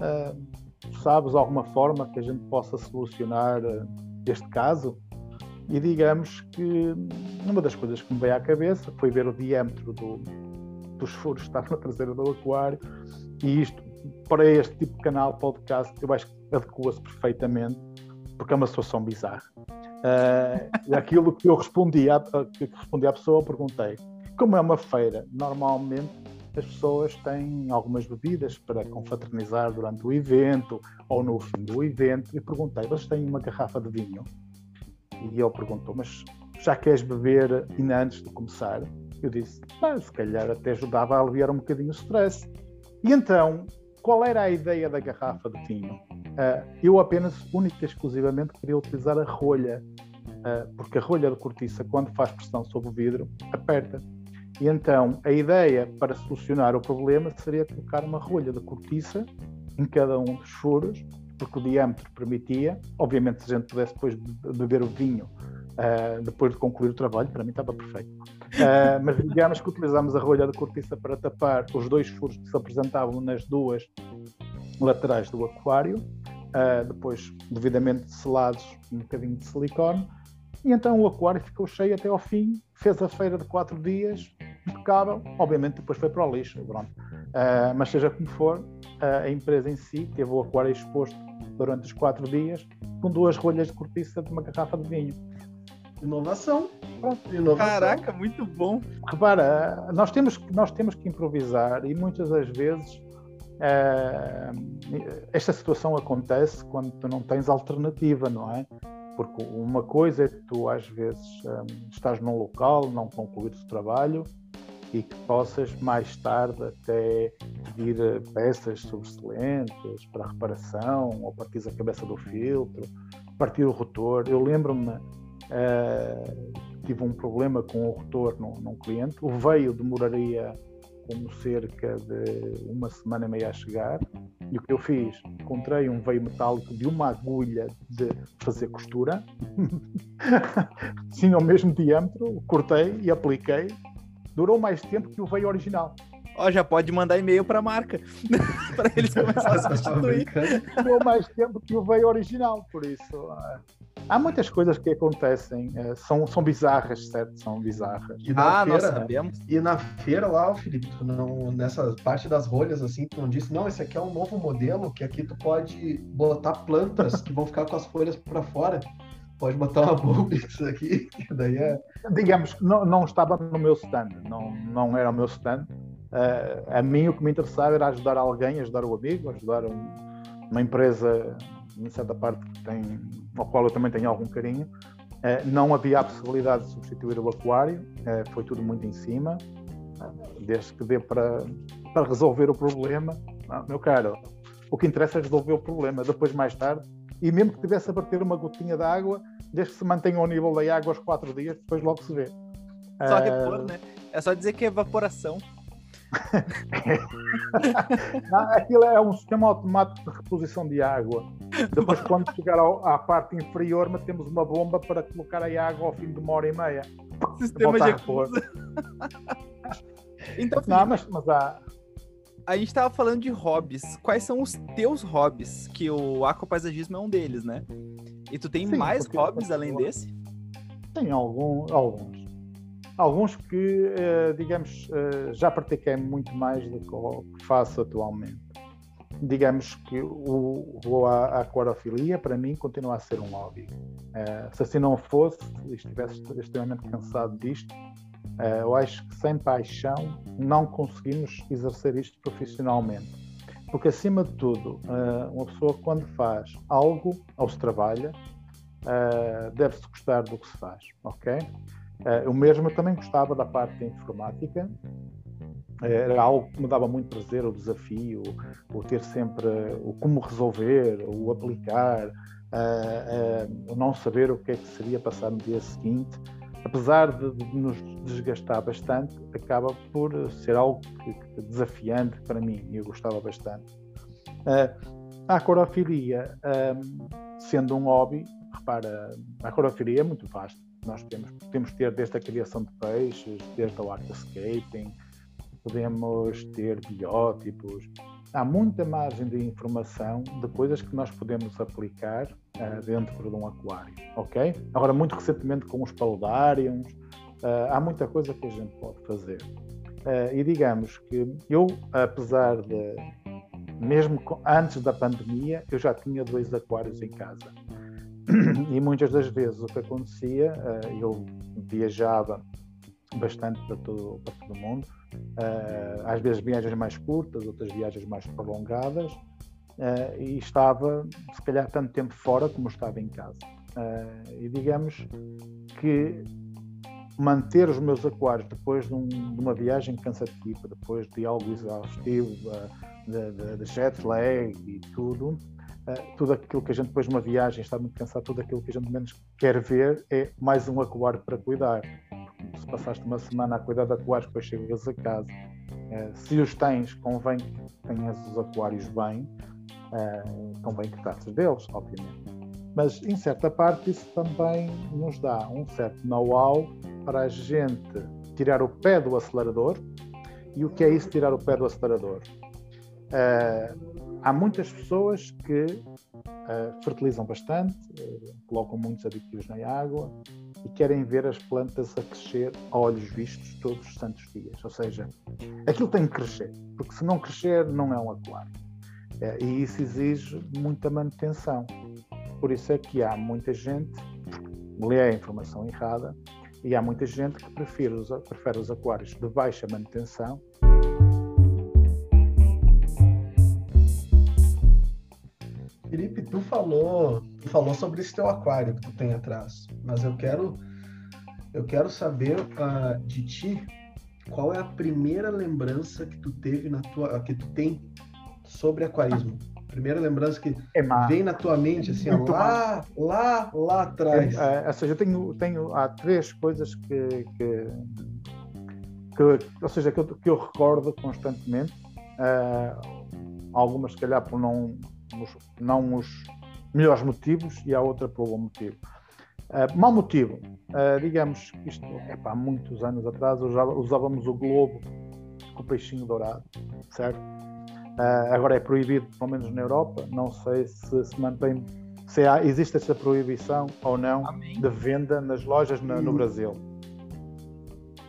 uh, sabes alguma forma que a gente possa solucionar este caso? E digamos que uma das coisas que me veio à cabeça foi ver o diâmetro do, dos furos estavam na traseira do aquário, e isto, para este tipo de canal, podcast, eu acho que adequa-se perfeitamente, porque é uma situação bizarra. Uh, aquilo que eu respondi à, que respondi à pessoa, perguntei, como é uma feira, normalmente as pessoas têm algumas bebidas para confraternizar durante o evento ou no fim do evento, e perguntei, vocês têm uma garrafa de vinho? E ele perguntou, mas já queres beber ainda antes de começar? Eu disse, mas se calhar até ajudava a aliviar um bocadinho o stress. E então, qual era a ideia da garrafa de vinho? Uh, eu apenas, única e exclusivamente, queria utilizar a rolha, uh, porque a rolha de cortiça, quando faz pressão sobre o vidro, aperta. E então, a ideia para solucionar o problema seria colocar uma rolha de cortiça em cada um dos furos, porque o diâmetro permitia. Obviamente, se a gente pudesse depois beber o vinho uh, depois de concluir o trabalho, para mim estava perfeito. Uh, mas digamos que utilizámos a rolha de cortiça para tapar os dois furos que se apresentavam nas duas laterais do aquário, uh, depois devidamente selados um bocadinho de silicone, e então o aquário ficou cheio até ao fim, fez a feira de quatro dias, impecável, obviamente depois foi para o lixo, pronto. Uh, mas seja como for, a empresa em si teve o aquário exposto durante os quatro dias com duas rolhas de cortiça de uma garrafa de vinho. Inovação. Inovação. Caraca, muito bom. Repara, nós temos, nós temos que improvisar e muitas das vezes é, esta situação acontece quando tu não tens alternativa, não é? Porque uma coisa é que tu às vezes um, estás num local, não concluíres o trabalho e que possas mais tarde até pedir eh, peças sobressalentes para reparação ou partir a cabeça do filtro, partir o rotor. Eu lembro-me Uh, tive um problema com o retorno num cliente. O veio demoraria como cerca de uma semana e meia a chegar. E o que eu fiz? Encontrei um veio metálico de uma agulha de fazer costura, tinha o mesmo diâmetro, cortei e apliquei. Durou mais tempo que o veio original. Ó, oh, já pode mandar e-mail para a marca para eles começarem a substituir. Durou mais tempo que o veio original, por isso. Há muitas coisas que acontecem, é, são, são bizarras, certo? São bizarras. E ah, feira, nós sabemos. E na feira lá, Felipe, tu não, nessa parte das rolhas, assim, tu não disse, não, esse aqui é um novo modelo, que aqui tu pode botar plantas que vão ficar com as folhas para fora. Pode botar uma Bobix aqui, que daí é... Digamos, não, não estava no meu stand, não, não era o meu stand. Uh, a mim o que me interessava era ajudar alguém, ajudar o amigo, ajudar um, uma empresa, em certa parte, tem, ao qual eu também tenho algum carinho, eh, não havia a possibilidade de substituir o aquário, eh, foi tudo muito em cima, desde que dê para, para resolver o problema. Não, meu caro, o que interessa é resolver o problema, depois mais tarde, e mesmo que tivesse a bater uma gotinha de água, desde que se mantenha ao nível da água aos quatro dias, depois logo se vê. Só repor, né? É só dizer que é evaporação. Aquilo é um sistema automático de reposição de água. Depois, quando chegar ao, à parte inferior, metemos uma bomba para colocar a água ao fim de uma hora e meia. Sistema de repor. então, Não, mas, mas há, a gente tava falando de hobbies. Quais são os teus hobbies? Que o aquapaisagismo é um deles, né? E tu tem Sim, mais hobbies além desse? Tem algum, alguns. Alguns que, eh, digamos, eh, já pratiquei muito mais do que faço atualmente. Digamos que o, o- a, a aquariofilia, para mim, continua a ser um hobby. Eh, se assim não fosse, e estivesse extremamente cansado disto, eu acho que sem paixão não conseguimos exercer isto profissionalmente. Porque, acima de tudo, uma pessoa, quando faz algo ou se trabalha, deve-se gostar do que se faz, ok? Uh, eu mesmo também gostava da parte da informática, Uh, era algo que me dava muito prazer, o desafio, o ter sempre uh, o como resolver, o aplicar, o não saber o que é que seria passar no dia seguinte, apesar de, nos desgastar bastante, acaba por ser algo desafiante para mim e eu gostava bastante. a aquarofilia, um, sendo um hobby, repara, a aquariofilia é muito vasta. Nós temos, podemos ter desde a criação de peixes, desde o aquascaping, podemos ter biótipos. Há muita margem de informação de coisas que nós podemos aplicar uh, dentro de um aquário, ok? Agora, muito recentemente com os paludários, uh, há muita coisa que a gente pode fazer. Uh, e digamos que eu, apesar de, mesmo antes da pandemia, eu já tinha dois aquários em casa e muitas das vezes o que acontecia, eu viajava bastante para todo, para todo o mundo, às vezes viagens mais curtas, outras viagens mais prolongadas, e estava se calhar tanto tempo fora como estava em casa. E digamos que manter os meus aquários depois de, um, de uma viagem cansativa, depois de algo exaustivo, de, de, de jet lag e tudo, uh, tudo aquilo que a gente depois de uma viagem está muito cansado, tudo aquilo que a gente menos quer ver é mais um aquário para cuidar. Se passaste uma semana a cuidar de aquários, depois chegas a casa. Uh, se os tens, convém que tenhas os aquários bem, uh, convém que trates deles, obviamente. Mas em certa parte isso também nos dá um certo know-how para a gente tirar o pé do acelerador. E o que é isso, tirar o pé do acelerador? Uh, há muitas pessoas que uh, fertilizam bastante, uh, colocam muitos aditivos na água e querem ver as plantas a crescer a olhos vistos todos os santos dias. Ou seja, aquilo tem que crescer, porque se não crescer, não é um aquário. e isso exige muita manutenção. Por isso é que há muita gente que lê a informação errada e há muita gente que prefere os, prefere os aquários de baixa manutenção Felipe, tu falou, tu falou sobre esse teu aquário que tu tem atrás, mas eu quero, eu quero saber uh, de ti qual é a primeira lembrança que tu teve na tua, que tu tem sobre aquarismo. Primeira lembrança que é vem na tua mente, assim, ó, lá, lá, lá atrás. É, é, ou seja, eu tenho, tenho há três coisas que, que, que ou seja, que eu, que eu recordo constantemente. Uh, algumas, se calhar, por não os, não os melhores motivos e há outra por bom motivo. Uh, mau motivo, uh, digamos que isto é há muitos anos atrás usava, usávamos o globo com o peixinho dourado, certo? Uh, agora é proibido, pelo menos na Europa, não sei se se mantém, se há, existe essa proibição ou não Amém. de venda nas lojas na, no Brasil.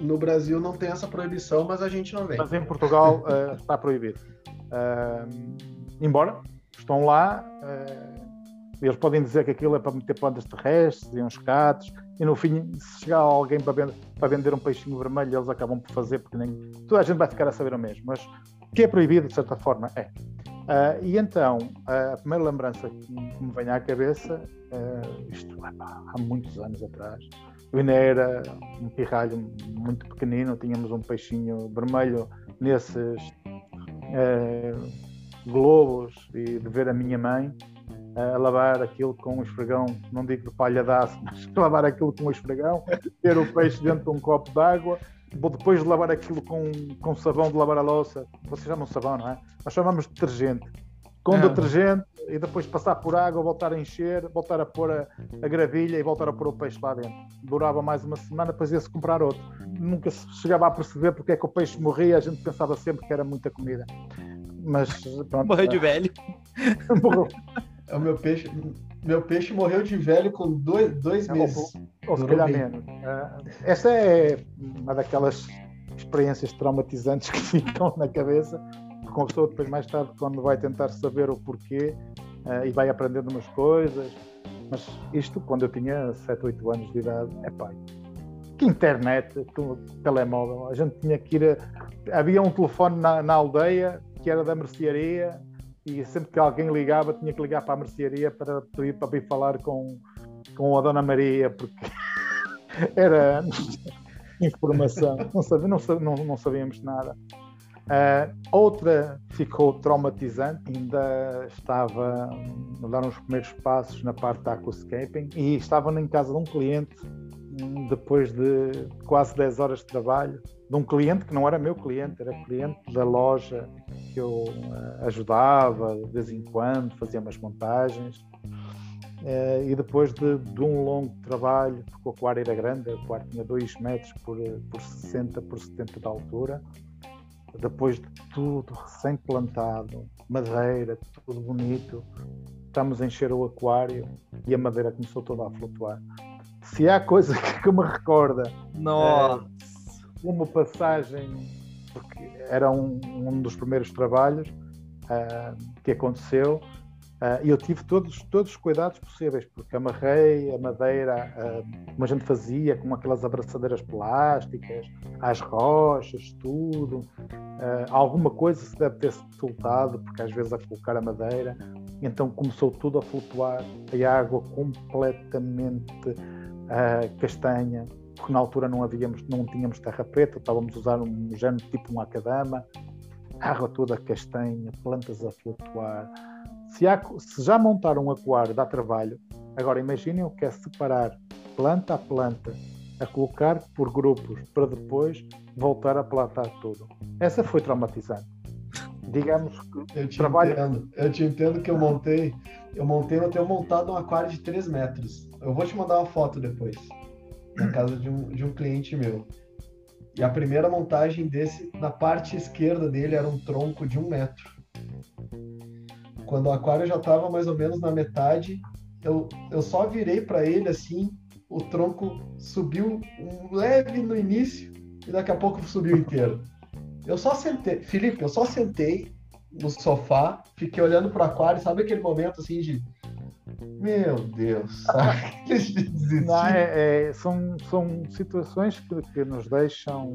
No Brasil não tem essa proibição, mas a gente não vem. Mas em Portugal está proibido. embora estão lá, uh, eles podem dizer que aquilo é para meter plantas terrestres e uns catos, e no fim, se chegar alguém para vender, para vender um peixinho vermelho, eles acabam por fazer, porque nem toda a gente vai ficar a saber o mesmo. Mas o que é proibido, de certa forma, é. Uh, e então, a primeira lembrança que me vem à cabeça, uh, isto há muitos anos atrás, eu ainda era um pirralho muito pequenino, tínhamos um peixinho vermelho nesses uh, globos e de ver a minha mãe a lavar aquilo com um esfregão, não digo de palhadaço, mas lavar aquilo com um esfregão, ter o peixe dentro de um copo d'água, depois de lavar aquilo com, com sabão de lavar a louça, vocês chamam sabão, não é? Nós chamamos de detergente. Com é. detergente e depois passar por água, voltar a encher, voltar a pôr a, a, gravilha e voltar a pôr o peixe lá dentro. Durava mais uma semana, depois ia-se comprar outro. Nunca se chegava a perceber porque é que o peixe morria, a gente pensava sempre que era muita comida. Mas pronto. Morreu de velho. Morreu. É o meu peixe. Meu peixe morreu de velho com dois, dois é, meses. Ou, ou se calhar menos. Uh, essa é uma daquelas experiências traumatizantes que ficam na cabeça, porque uma pessoa depois mais tarde, quando vai tentar saber o porquê uh, e vai aprendendo umas coisas. Mas isto quando eu tinha 7, 8 anos de idade, é pai. Que internet, que telemóvel. A gente tinha que ir. A... Havia um telefone na, na aldeia que era da mercearia e sempre que alguém ligava tinha que ligar para a mercearia para pedir para vir falar com, com a Dona Maria, porque era informação, não, sabia, não, não, não sabíamos nada. Uh, outra ficou traumatizante, ainda estava a dar uns primeiros passos na parte da aquascaping e estava em casa de um cliente depois de quase 10 horas de trabalho, de um cliente que não era meu cliente, era cliente da loja que eu uh, ajudava de vez em quando, fazia umas montagens. Uh, e depois de, de, um longo trabalho, porque o aquário era grande, o aquário tinha 2 metros por, por 60 por 70 de altura, depois de tudo recém-plantado, madeira, tudo bonito, estamos a encher o aquário e a madeira começou toda a flutuar se há coisa que me recorda Nossa. É, uma passagem, porque era um, um dos primeiros trabalhos uh, que aconteceu, uh, eu tive todos, todos os cuidados possíveis, porque amarrei a madeira, uh, como a gente fazia, com aquelas abraçadeiras plásticas, às rochas, tudo. alguma coisa se deve ter soltado, porque às vezes a colocar a madeira, então começou tudo a flutuar, a água completamente uh, castanha, porque na altura não havíamos, não tínhamos terra preta, estávamos a usar um género tipo um acadama, água toda castanha, plantas a flutuar. Se, há, se já montar um aquário dá trabalho, agora imaginem o que é separar planta a planta, a colocar por grupos, para depois voltar a plantar tudo. Essa foi traumatizante. Digamos que eu te trabalho... entendo. Eu te entendo que eu montei, eu montei, eu tenho montado um aquário de 3 metros. Eu vou te mandar uma foto depois. Na casa de um, de um cliente meu. E a primeira montagem desse, na parte esquerda dele, era um tronco de um metro. Quando o aquário já estava mais ou menos na metade, eu, eu só virei para ele assim, o tronco subiu um leve no início e daqui a pouco subiu inteiro. Eu só sentei, Felipe, eu só sentei no sofá, fiquei olhando para o aquário, sabe aquele momento assim de meu Deus. Não, é, é, são, são situações que, que, nos deixam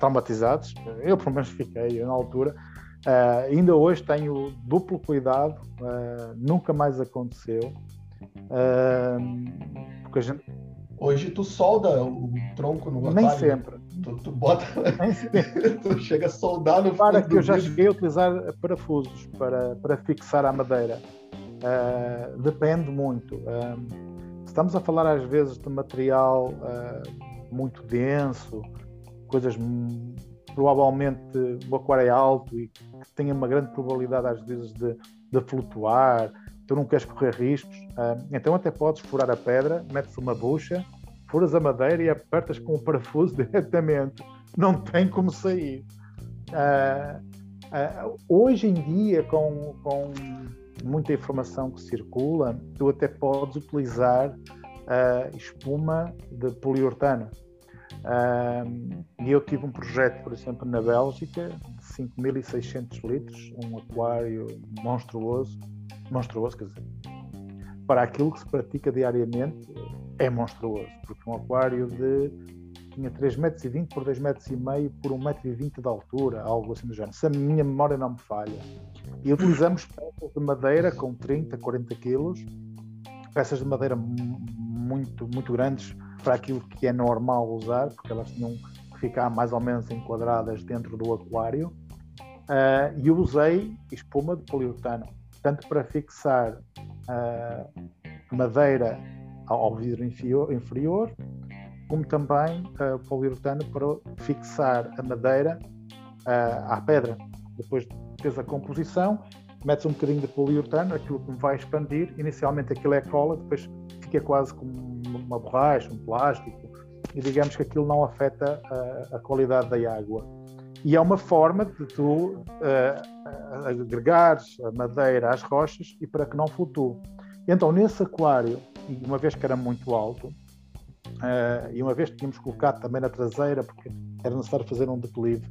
traumatizados. Eu, pelo menos, fiquei na altura. Uh, ainda hoje tenho duplo cuidado, uh, nunca mais aconteceu. Uh, porque a gente... Hoje tu solda o tronco no Nem sempre. Tu, tu bota. Nem sempre. tu chega a soldar no Para que eu já cheguei a utilizar parafusos para, para fixar a madeira. Depende muito. Estamos a falar às vezes de material muito denso, coisas provavelmente o aquário é alto e que tenha uma grande probabilidade às vezes de, de flutuar, tu não queres correr riscos, então até podes furar a pedra, metes uma bucha, furas a madeira e apertas com o parafuso diretamente, não tem como sair. hoje em dia, com, com muita informação que circula, tu até podes utilizar uh, espuma de poliuretano. Uh, e eu tive um projeto, por exemplo, na Bélgica, 5.600 litros, um aquário monstruoso, monstruoso, quer dizer, para aquilo que se pratica diariamente é monstruoso, porque um aquário de tinha 3,20 metros por 2,5 metros por 1,20 metro de altura, algo assim do género, se a minha memória não me falha. E utilizamos peças de madeira com 30, 40 quilos, peças de madeira muito, muito grandes para aquilo que é normal usar, porque elas tinham que ficar mais ou menos enquadradas dentro do aquário. Uh, e usei espuma de poliuretano, tanto para fixar uh, madeira ao vidro inferior, como também uh, poliuretano para fixar a madeira uh, à pedra. Depois fez a composição, metes um bocadinho de poliuretano, aquilo que vai expandir, inicialmente aquilo é cola, depois fica quase como uma borracha, um plástico, e digamos que aquilo não afeta a qualidade da água. E é uma forma de tu uh, agregares a madeira às rochas e para que não flutue. Então, nesse aquário, e uma vez que era muito alto, uh, e uma vez que tínhamos colocado também na traseira, porque era necessário fazer um declive,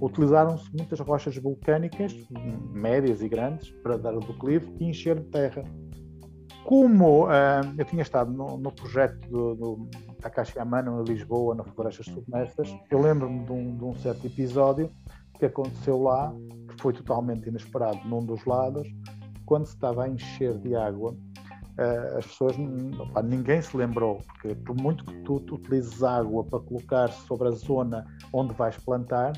utilizaram-se muitas rochas vulcânicas, médias e grandes, para dar o declive e encher de terra. Como uh, eu tinha estado no, no projeto do, do Takashi Amano, em Lisboa, nas florestas submersas, eu lembro-me de, um, de um certo episódio que aconteceu lá, que foi totalmente inesperado num dos lados, quando se estava a encher de água uh, as pessoas, opa, ninguém se lembrou, porque por muito que tu utilizes água para colocar sobre a zona onde vais plantar,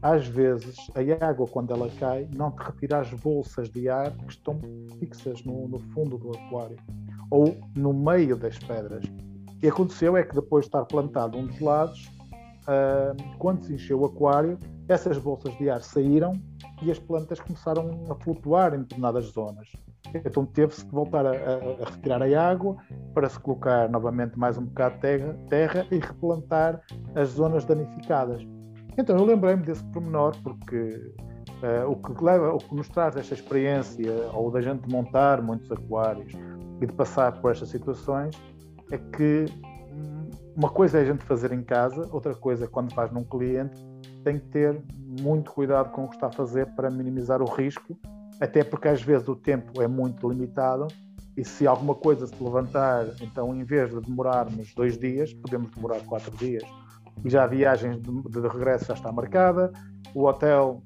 às vezes a água, quando ela cai, não te retira as bolsas de ar que estão fixas no, no fundo do aquário ou no meio das pedras. E aconteceu é que depois de estar plantado um dos lados, uh, quando se encheu o aquário, essas bolsas de ar saíram e as plantas começaram a flutuar em determinadas zonas. Então teve-se que voltar a, a, a, retirar a água para se colocar novamente mais um bocado de terra, terra e replantar as zonas danificadas. Então eu lembrei-me desse pormenor porque uh, o, que leva, o que nos traz esta experiência, ou da gente montar muitos aquários e de passar por estas situações, é que uma coisa é a gente fazer em casa, outra coisa, quando faz num cliente, tem que ter muito cuidado com o que está a fazer para minimizar o risco até porque às vezes o tempo é muito limitado e se alguma coisa se levantar, então em vez de demorarmos dois dias, podemos demorar quatro dias. Já a viagem de, de regresso já está marcada, o hotel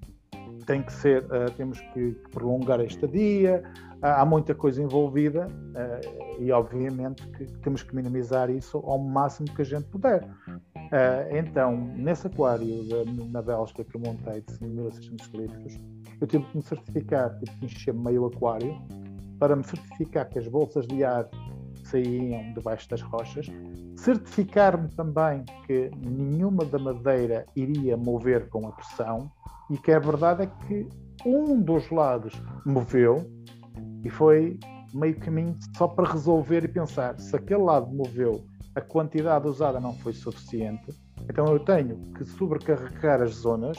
tem que ser, uh, temos que prolongar a estadia, uh, há muita coisa envolvida uh, e obviamente que temos que minimizar isso ao máximo que a gente puder. então, nesse aquário de, na Bélgica que eu montei de 5.600 litros, eu tive que me certificar, tive que encher meio aquário para me certificar que as bolsas de ar saíam debaixo das rochas, certificar-me também que nenhuma da madeira iria mover com a pressão e que a verdade é que um dos lados moveu e foi meio caminho só para resolver e pensar se aquele lado moveu, a quantidade usada não foi suficiente, então eu tenho que sobrecarregar as zonas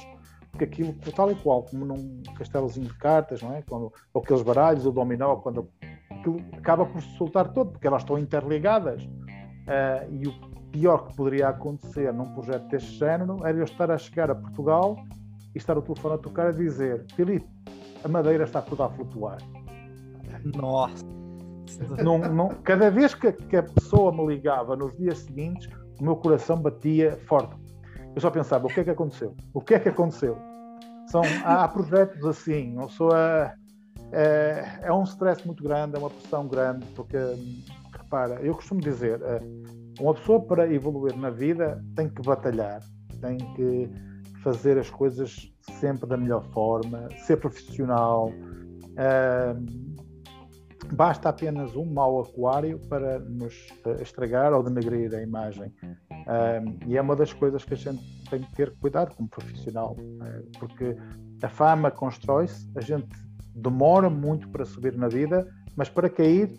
porque aquilo, tal e qual, como num castelozinho de cartas, não é? Quando, ou aqueles baralhos, o dominó, quando aquilo acaba por se soltar todo, porque elas estão interligadas. Uh, e o pior que poderia acontecer num projeto deste género era eu estar a chegar a Portugal e estar o telefone a tocar a dizer: Filipe, a madeira está toda a flutuar. Nossa! Não, não, cada vez que, que a pessoa me ligava nos dias seguintes, o meu coração batia forte eu só pensava, o que é que aconteceu? O que é que aconteceu? São, há projetos assim, uma pessoa é, é um stress muito grande, é uma pressão grande, porque, repara, eu costumo dizer, é, uma pessoa para evoluir na vida tem que batalhar, tem que fazer as coisas sempre da melhor forma, ser profissional. É, basta apenas um mau aquário para nos estragar ou denegrir a imagem. Um, e é uma das coisas que a gente tem que ter cuidado como profissional, né? porque a fama constrói-se, a gente demora muito para subir na vida, mas para cair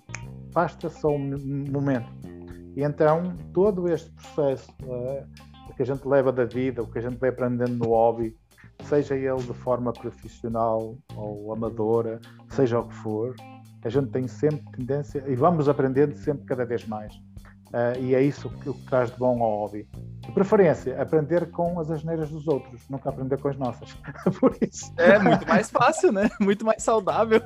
basta só um momento. E então todo este processo uh, que a gente leva da vida, o que a gente vai aprendendo no hobby, seja ele de forma profissional ou amadora, seja o que for, a gente tem sempre tendência e vamos aprendendo sempre cada vez mais. Uh, e é isso que, que traz de bom ao hobby. De preferência, aprender com as asneiras dos outros, nunca aprender com as nossas. Por isso. É muito mais fácil, né? Muito mais saudável.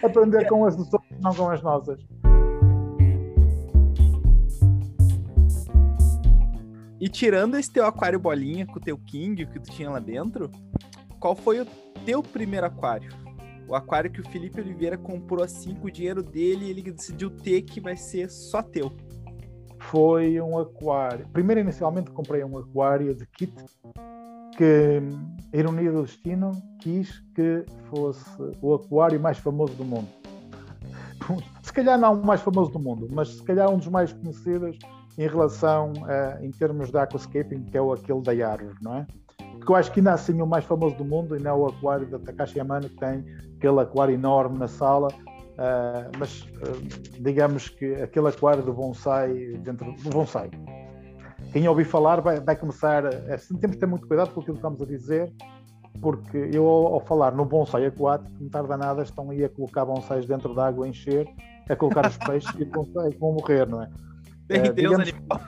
aprender é. com as dos outros, não com as nossas. E tirando esse teu aquário bolinha com o teu King que tu tinha lá dentro, qual foi o teu primeiro aquário? O aquário que o Felipe Oliveira comprou assim com o dinheiro dele e ele decidiu ter que vai ser só teu. Foi um aquário. Primeiro, inicialmente, comprei um aquário de kit que a ironia do destino quis que fosse o aquário mais famoso do mundo. Se calhar não o mais famoso do mundo, mas se calhar um dos mais conhecidos em relação a, em termos de aquascaping, que é o aquele da árvore, não é? Porque eu acho que ainda assim o mais famoso do mundo ainda é o aquário da Takashi Yamano, que tem aquele aquário enorme na sala, uh, mas uh, digamos que aquele aquário do bonsai, dentro do bonsai. Quem ouvir falar vai, vai começar, a, temos que ter muito cuidado com aquilo que estamos a dizer, porque eu ao, falar no bonsai aquático, não tarda nada, estão aí a colocar bonsais dentro da água a encher, a colocar os peixes e vão morrer, não é? Tem uh, Deus digamos, animal.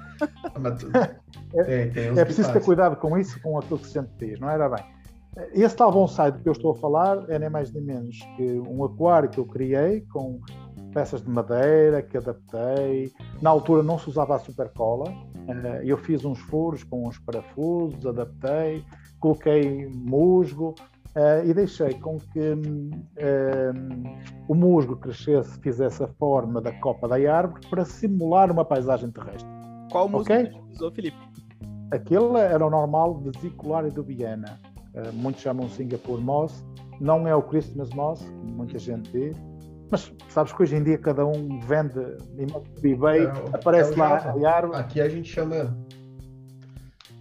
é, é preciso ter cuidado com isso, com aquilo que se diz, não era bem? Esse tal bonsai do que eu estou a falar é nem mais nem menos que um aquário que eu criei com peças de madeira que adaptei. Na altura não se usava a supercola, eh, eu fiz uns furos com uns parafusos, adaptei, coloquei musgo eh, e deixei com que eh, o musgo crescesse, fizesse a forma da copa da árvore para simular uma paisagem terrestre. Qual musgo okay? você usou, Felipe? Aquele era o normal vesicular do Viena. muitos chamam Singapore Moss. Não é o Christmas Moss, como muita gente diz mas sabes que hoje em dia cada um vende eBay, é, aparece é lá a árvore. Aqui a gente chama.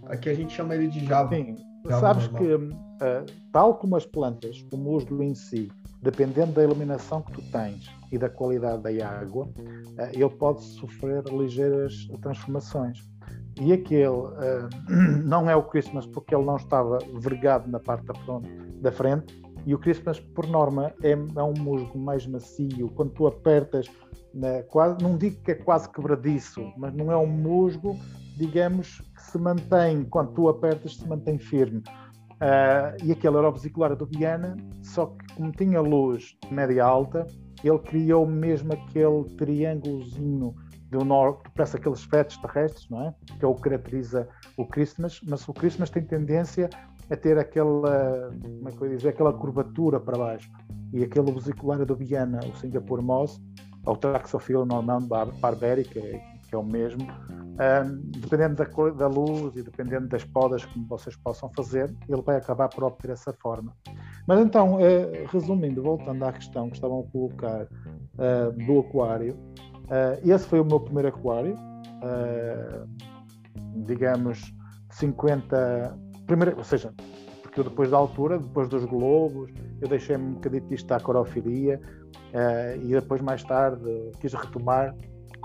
Aqui a gente chama ele de Java. Sim, Java sabes normal. que, uh, tal como as plantas, o musgo em si, dependendo da iluminação que tu tens e da qualidade da água, uh, ele pode sofrer ligeiras transformações. E aquele uh, não é o Christmas porque ele não estava vergado na parte da frente, e o Christmas, por norma, é, é um musgo mais macio. Quando tu apertas, né, quase, não digo que é quase quebradiço, mas não é um musgo, digamos, que se mantém, quando tu apertas, se mantém firme. Uh, e aquele era o vesicular do Viana, só que como tinha luz média alta, ele criou mesmo aquele triângulozinho do norte, parece aqueles fetos terrestres, não é? Que é o que caracteriza o Christmas, mas o Christmas tem tendência a ter aquela, como é que eu dizer, aquela curvatura para baixo. E aquele vesicular do Viana, o Singapore Moss, ou Traxophila Normand Barberi, que é, o mesmo, um, dependendo da, cor, da luz e dependendo das podas que vocês possam fazer, ele vai acabar por obter essa forma. Mas então, uh, resumindo, voltando à questão que estavam a colocar uh, do aquário, uh, esse foi o meu primeiro aquário, digamos 50 primeiro, ou seja, porque eu depois da altura, depois dos globos, eu deixei-me um bocadinho isto da corofilia e depois mais tarde quis retomar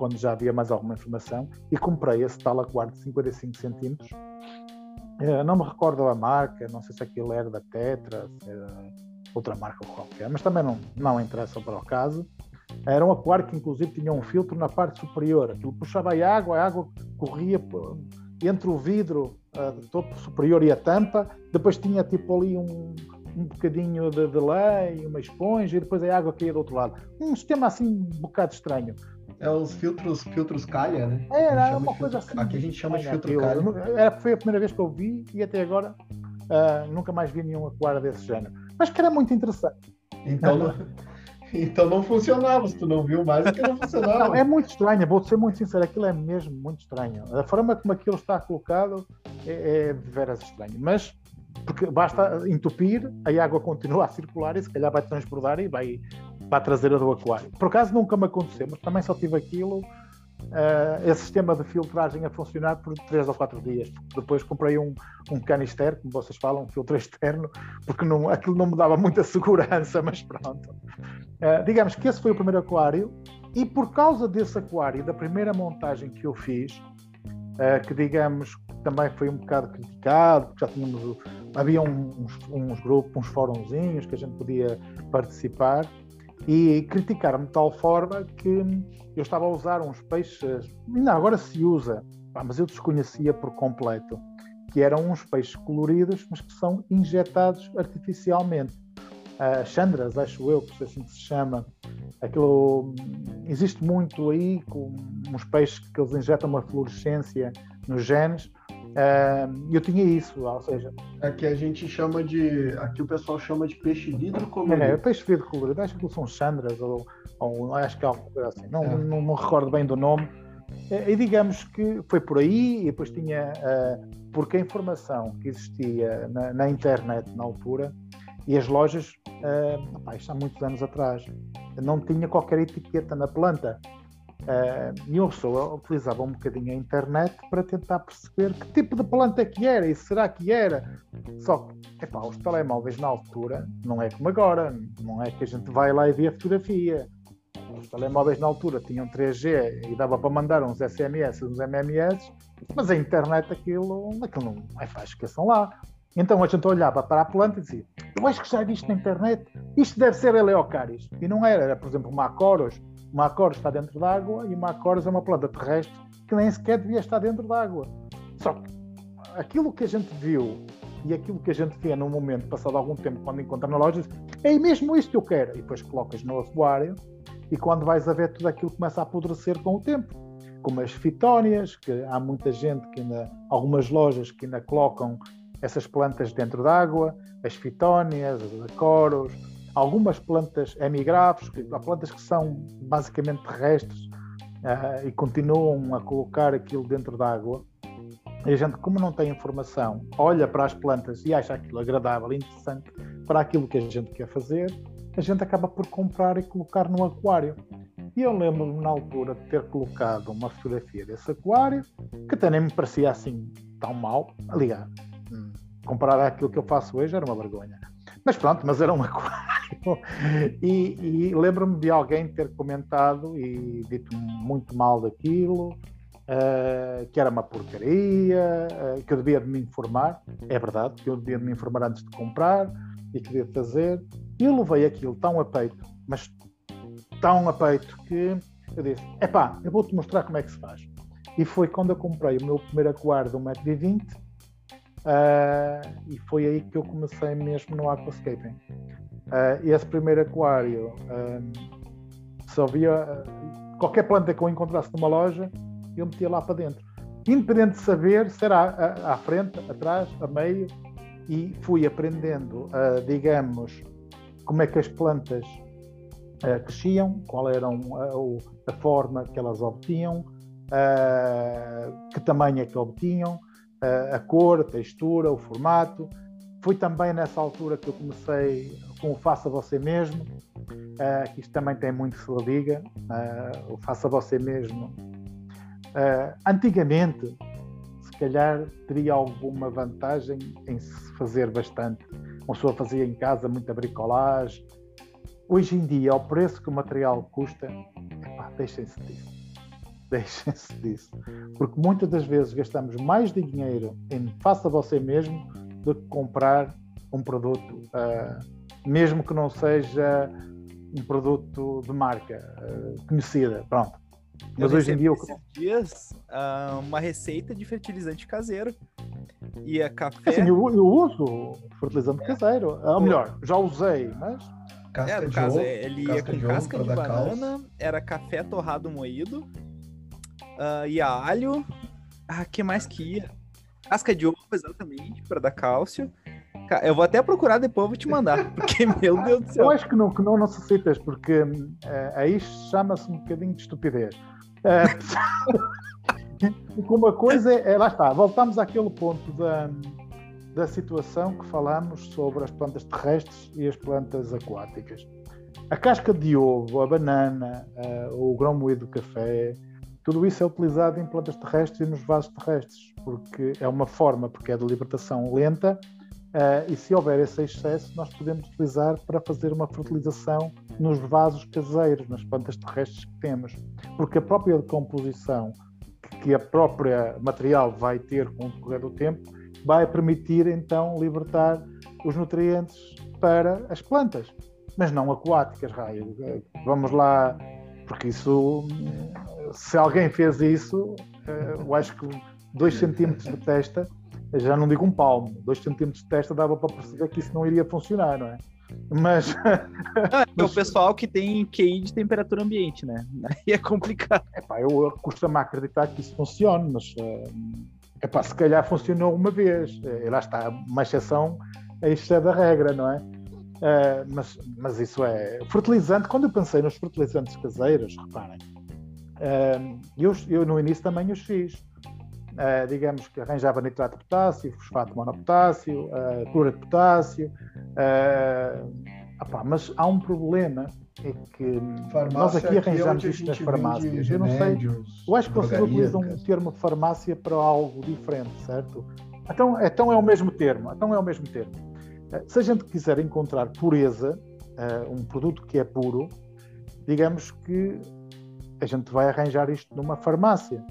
quando já havia mais alguma informação e comprei esse tal aquário de 55 centímetros. Uh, não me recordo a marca, não sei se aquilo era da Tetra, se era outra marca qualquer, mas também não, não interessa para o caso. Era um aquário que inclusive tinha um filtro na parte superior, aquilo puxava a água, a água corria entre o vidro uh, topo superior e a tampa, depois tinha tipo ali um, um bocadinho de, de lei, uma esponja e depois a água caía do outro lado. Um sistema assim um bocado estranho. É os filtros, filtros calha, né? É, era uma coisa assim. Aqui a gente chama de filtro calha. Era, foi a primeira vez que eu vi e até agora uh, nunca mais vi nenhum aquário desse género. Mas que era muito interessante. Então, Então não funcionava, se tu não viu mais, é que não funcionava. Não, é muito estranho, vou ser muito sincero, aquilo é mesmo muito estranho. A forma como aquilo está colocado é, é de veras estranho. Mas porque basta entupir, a água continua a circular e se calhar vai transbordar e vai para a traseira do aquário. Por acaso nunca me aconteceu, mas também só tive aquilo uh, esse sistema de filtragem a funcionar por 3 ou 4 dias. Depois comprei um, um canister, como vocês falam, um filtro externo, porque não, aquilo não me dava muita segurança, mas pronto. Uh, digamos que esse foi o primeiro aquário, e por causa desse aquário, da primeira montagem que eu fiz, uh, que digamos também foi um bocado criticado, porque já tínhamos, havia uns, uns grupos, uns fórumzinhos que a gente podia participar, e criticaram-me de tal forma que eu estava a usar uns peixes, ainda agora se usa, mas eu desconhecia por completo, que eram uns peixes coloridos, mas que são injetados artificialmente. Uh, chandras, acho eu, que assim se chama. Aquilo existe muito aí com uns peixes que eles injetam uma fluorescência nos genes Uh, eu tinha isso, ou seja. Aqui a gente chama de. Aqui o pessoal chama de peixe vidro colorido. É, peixe vidro colorido. Acho que são chandras ou, ou acho que é algo assim. Não, é. não, não, recordo bem do nome. E digamos que foi por aí, e depois tinha. Uh, porque a informação que existia na, na, internet na altura e as lojas, uh, opa, isto há muitos anos atrás, não tinha qualquer etiqueta na planta. Uh, e uma pessoa utilizava um bocadinho a internet para tentar perceber que tipo de planta que era e será que era. Só que epá, os telemóveis na altura não é como agora, não é que a gente vai lá e vê a fotografia. Os telemóveis na altura tinham 3G e dava para mandar uns SMS, uns MMS, mas a internet aquilo, aquilo não é fácil, esqueçam lá. Então a gente olhava para a planta e dizia: Eu acho que já visto na internet, isto deve ser Eleocaris. E não era, era por exemplo uma Acoros uma Acoros está dentro d'água e uma Acoros é uma planta terrestre que nem sequer devia estar dentro d'água. Só que aquilo que a gente viu e aquilo que a gente vê no momento, passado algum tempo, quando encontra na loja, é mesmo isto que eu quero. E depois colocas no aquário e quando vais a ver tudo aquilo começa a apodrecer com o tempo. Como as fitónias, que há muita gente que ainda, algumas lojas que ainda colocam essas plantas dentro d'água, as fitónias, as acoros, algumas plantas emigraves, que, há plantas que são basicamente terrestres uh, e continuam a colocar aquilo dentro d'água. E a gente, como não tem informação, olha para as plantas e acha aquilo agradável, interessante para aquilo que a gente quer fazer, a gente acaba por comprar e colocar no aquário. E eu lembro-me na altura de ter colocado uma fotografia desse aquário, que até nem me parecia assim tão mal. Aliás, hum, comparado àquilo que eu faço hoje, era uma vergonha. Mas pronto, mas era um aquário. E, e lembro-me de alguém ter comentado e dito muito mal daquilo, uh, que era uma porcaria, uh, que eu devia de me informar. É verdade, que eu devia de me informar antes de comprar e que devia fazer. E eu levei aquilo tão a peito, mas tão a peito, que eu disse: epá, eu vou-te mostrar como é que se faz. E foi quando eu comprei o meu primeiro aquário de 1,20m Uh, e foi aí que eu comecei mesmo no aquascaping. Uh, esse primeiro aquário, uh, só via qualquer planta que eu encontrasse numa loja, eu metia lá para dentro. Independente de saber se era à, à frente, atrás, a meio, e fui aprendendo, digamos, como é que as plantas cresciam, qual era a, a, forma que elas obtinham, que tamanho é que obtinham, a, cor, a textura, o formato. Foi também nessa altura que eu comecei com o Faça Você Mesmo, uh, que isto também tem muito se diga, uh, o Faça Você Mesmo. Uh, antigamente, se calhar teria alguma vantagem em se fazer bastante. Uma pessoa fazia em casa muita bricolagem. Hoje em dia, ao preço que o material custa, deixem-se disso deixem-se disso. Porque muitas das vezes gastamos mais dinheiro em faça você mesmo do que comprar um produto, uh, mesmo que não seja um produto de marca uh, conhecida. Pronto. Mas eu hoje em dia. Esses dias, uh, uma receita de fertilizante caseiro. E a café. Assim, eu, eu uso fertilizante é. caseiro. Ou melhor, já usei, mas. Casca é, no caso, ovo, ele ia com casca de banana, era café torrado moído, Uh, ia alho. Ah, que mais que ia? Casca de ovo, exatamente, para dar cálcio. Eu vou até procurar depois, vou te mandar, porque, meu Deus do céu. Eu acho que não, que não necessitas, porque uh, aí chama-se um bocadinho de estupidez. Uh, uma coisa é, lá está, voltamos àquele ponto da, da situação que falamos sobre as plantas terrestres e as plantas aquáticas. A casca de ovo, a banana, uh, o grão moído do café, tudo isso é utilizado em plantas terrestres e nos vasos terrestres, porque é uma forma, porque é de libertação lenta, uh, e se houver esse excesso, nós podemos utilizar para fazer uma fertilização nos vasos caseiros, nas plantas terrestres que temos, porque a própria decomposição que a própria material vai ter com o decorrer do tempo vai permitir então libertar os nutrientes para as plantas, mas não aquáticas, raio. Vamos lá, porque isso se alguém fez isso, eh, eu acho que 2 centímetros de testa, já não digo um palmo, 2 centímetros de testa dava para perceber que isso não iria funcionar, não é? Mas. é o pessoal que tem QI de temperatura ambiente, né? Aí é complicado. Epá, eu custa-me acreditar que isso funcione, mas uh, epá, se calhar funcionou uma vez. E lá está, uma exceção a regra, não é? Uh, mas, mas isso é. Fertilizante, quando eu pensei nos fertilizantes caseiros, reparem, eu, eu no início também os fiz. Uh, digamos que arranjava nitrato de potássio, fosfato de monopotássio, uh, cloro de potássio. Opá, mas há um problema é que farmácia nós aqui arranjamos isto nas farmácias. Eu não sei. Eu acho que vocês utilizam o termo farmácia para algo diferente, certo? Então, então é o mesmo termo. Então é o mesmo termo. Eh, se a gente quiser encontrar pureza, uh, um produto que é puro, digamos que a gente vai arranjar isto numa farmácia.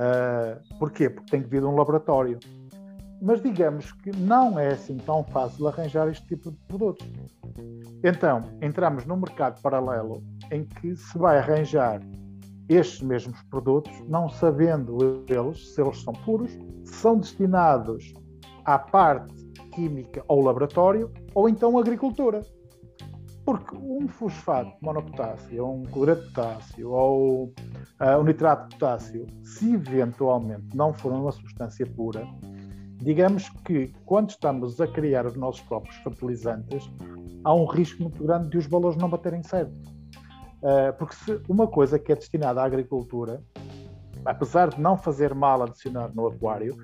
Uh, porquê? Porque tem que vir de um laboratório. Mas digamos que não é assim tão fácil arranjar este tipo de produtos. Então, entramos num mercado paralelo em que se vai arranjar estes mesmos produtos, não sabendo eles se eles são puros, se são destinados à parte química ou laboratório, ou então agricultura. Porque um fosfato de monopotássio, ou um cloreto de potássio, ou uh, um nitrato de potássio, se eventualmente não for uma substância pura, digamos que quando estamos a criar os nossos próprios fertilizantes, há um risco muito grande de os valores não baterem certo. Uh, porque se uma coisa que é destinada à agricultura, apesar de não fazer mal adicionar no aquário,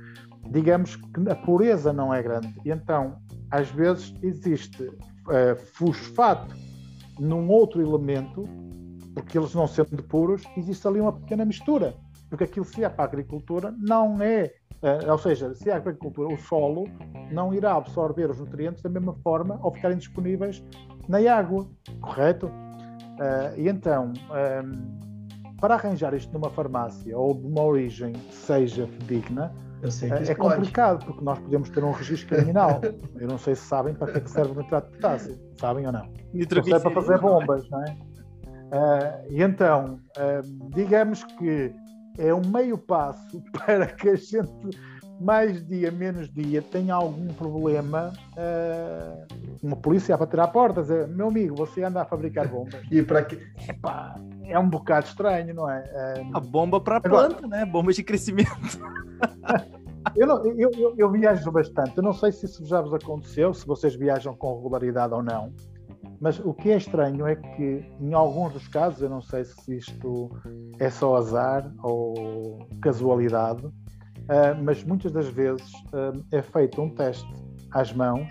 digamos que a pureza não é grande. E então, às vezes, existe uh, fosfato num outro elemento, porque eles não sendo puros, existe ali uma pequena mistura. Porque aquilo, se é para a agricultura, não é. Uh, ou seja, se é a agricultura, o solo não irá absorver os nutrientes da mesma forma ao ficarem disponíveis na água, correto? Uh, e então, um, para arranjar isto numa farmácia ou de uma origem que seja digna, é, é complicado, porque nós podemos ter um registro criminal. Eu não sei se sabem para que, é que serve o nitrato de potássio. Sabem ou não? Nitroglicerina. Serve para fazer bombas, não é? Uh, e então, uh, digamos que é um meio passo para que a gente, mais dia, menos dia, tenha algum problema. Uh, uma polícia a bater à porta, dizer: Meu amigo, você anda a fabricar bombas. e para que. Epá, é um bocado estranho, não é? a bomba para a planta, né? Bomba de crescimento. eu, não, eu, eu, eu, viajo bastante. Eu não sei se isso já vos aconteceu, se vocês viajam com regularidade ou não. Mas o que é estranho é que, em alguns dos casos, eu não sei se isto é só azar ou casualidade, uh, mas muitas das vezes uh, é feito um teste às mãos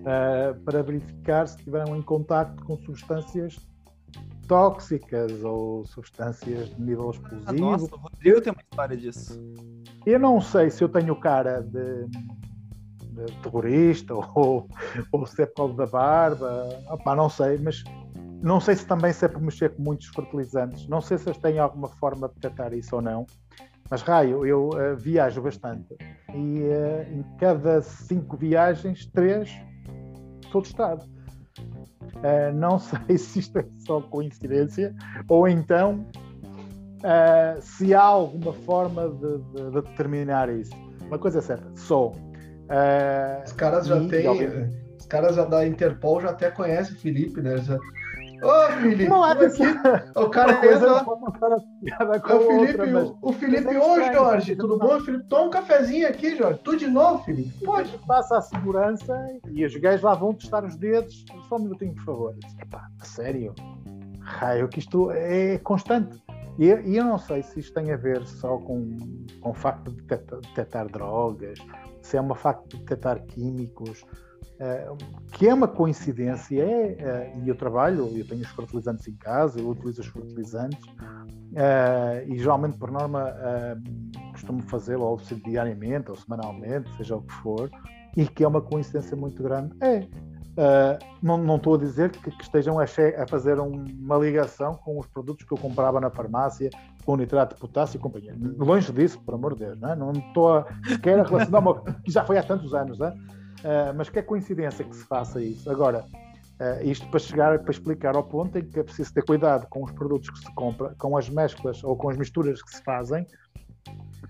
uh, para verificar se estiveram em contato com substâncias tóxicas ou substâncias de nível explosivo. Ah, nossa, o Rodrigo tem uma história disso. Eu não sei se eu tenho cara de, de terrorista ou, ou se é por causa da barba, Opa, não sei, mas não sei se também se é por mexer com muitos fertilizantes, não sei se eles têm alguma forma de detectar isso ou não. Mas, raio, eu uh, viajo bastante e uh, em cada cinco viagens, três sou de Estado. Uh, não sei se isto é só coincidência ou então uh, se há alguma forma de, de, de, determinar isso. Uma coisa é certa, sou. Os caras já têm. Os caras já da Interpol já até conhecem o Felipe, né? Já... Ô, Felipe! Não é aqui. O cara entra... o Felipe, outra, o Felipe, ô Jorge, tudo bom? Felipe, toma um cafezinho aqui, Jorge. Tu de novo, Felipe? Pode. Passa a segurança e os gajos lá vão testar os dedos. Só um minutinho, por favor. Epá, sério? Raio, que isto é constante. E, e, eu não sei se isto tem a ver só com, com o facto de detectar, detectar drogas, se é uma facto de detectar químicos, que é uma coincidência, é, uh, e eu trabalho, eu tenho os fertilizantes em casa, eu utilizo os fertilizantes, uh, e geralmente, por norma, costumo fazê-lo ou diariamente ou semanalmente, seja o que for, e que é uma coincidência muito grande. É, não, não estou a dizer que, que estejam a, a, fazer uma ligação com os produtos que eu comprava na farmácia, com nitrato de potássio e companhia. Longe disso, por amor de Deus, não, é? não estou a, sequer a relacionar, uma, que já foi há tantos anos, é? Uh, mas que é coincidência que se faça isso. Agora, uh, isto para chegar, para explicar ao ponto em que é preciso ter cuidado com os produtos que se compra, com as mesclas ou com as misturas que se fazem,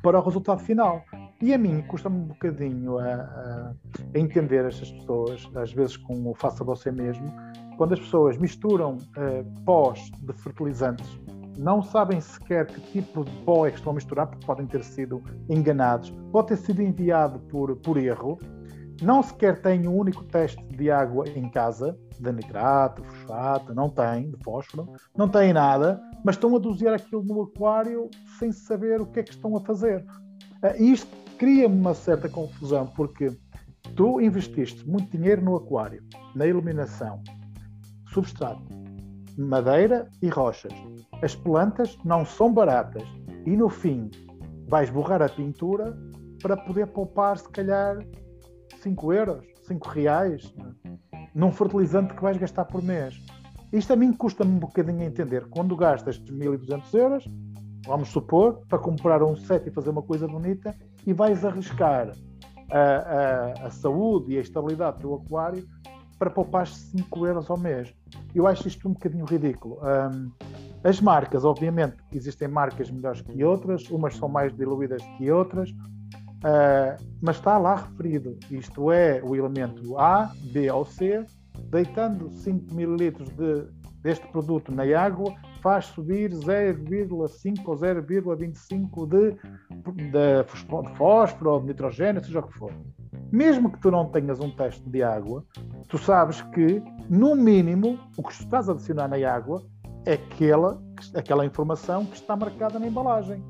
para o resultado final. E a mim custa-me um bocadinho a, a, a, entender estas pessoas, às vezes com o faça você mesmo, quando as pessoas misturam uh, pós de fertilizantes não sabem sequer que tipo de pó é que estão a misturar, porque podem ter sido enganados, pode ter sido enviado por, por erro, não sequer têm um único teste de água em casa, de nitrato, fosfato, não tem, de fósforo, não têm nada, mas estão a dosear aquilo no aquário sem saber o que é que estão a fazer. Uh, isto cria-me uma certa confusão, porque tu investiste muito dinheiro no aquário, na iluminação, substrato, madeira e rochas. As plantas não são baratas e no fim vais borrar a pintura para poder poupar se calhar 5 euros, 5 reais num fertilizante que vais gastar por mês. Isto a mim custa-me um bocadinho a entender. Quando gastas 1.200 euros, vamos supor, para comprar um set e fazer uma coisa bonita, e vais arriscar a, a, a saúde e a estabilidade do aquário para poupar 5 euros ao mês. Eu acho isto um bocadinho ridículo. Um, as marcas, obviamente, existem marcas melhores que outras, umas são mais diluídas que outras, uh, mas está lá referido. Isto é o elemento A, B ou C, deitando 5 ml de, deste produto na água, faz subir 0,5 ou 0,25 de, de, de fósforo ou de nitrogênio, seja o que for. Mesmo que tu não tenhas um teste de água, tu sabes que, no mínimo, o que estás a adicionar na água é aquela, aquela informação que está marcada na embalagem.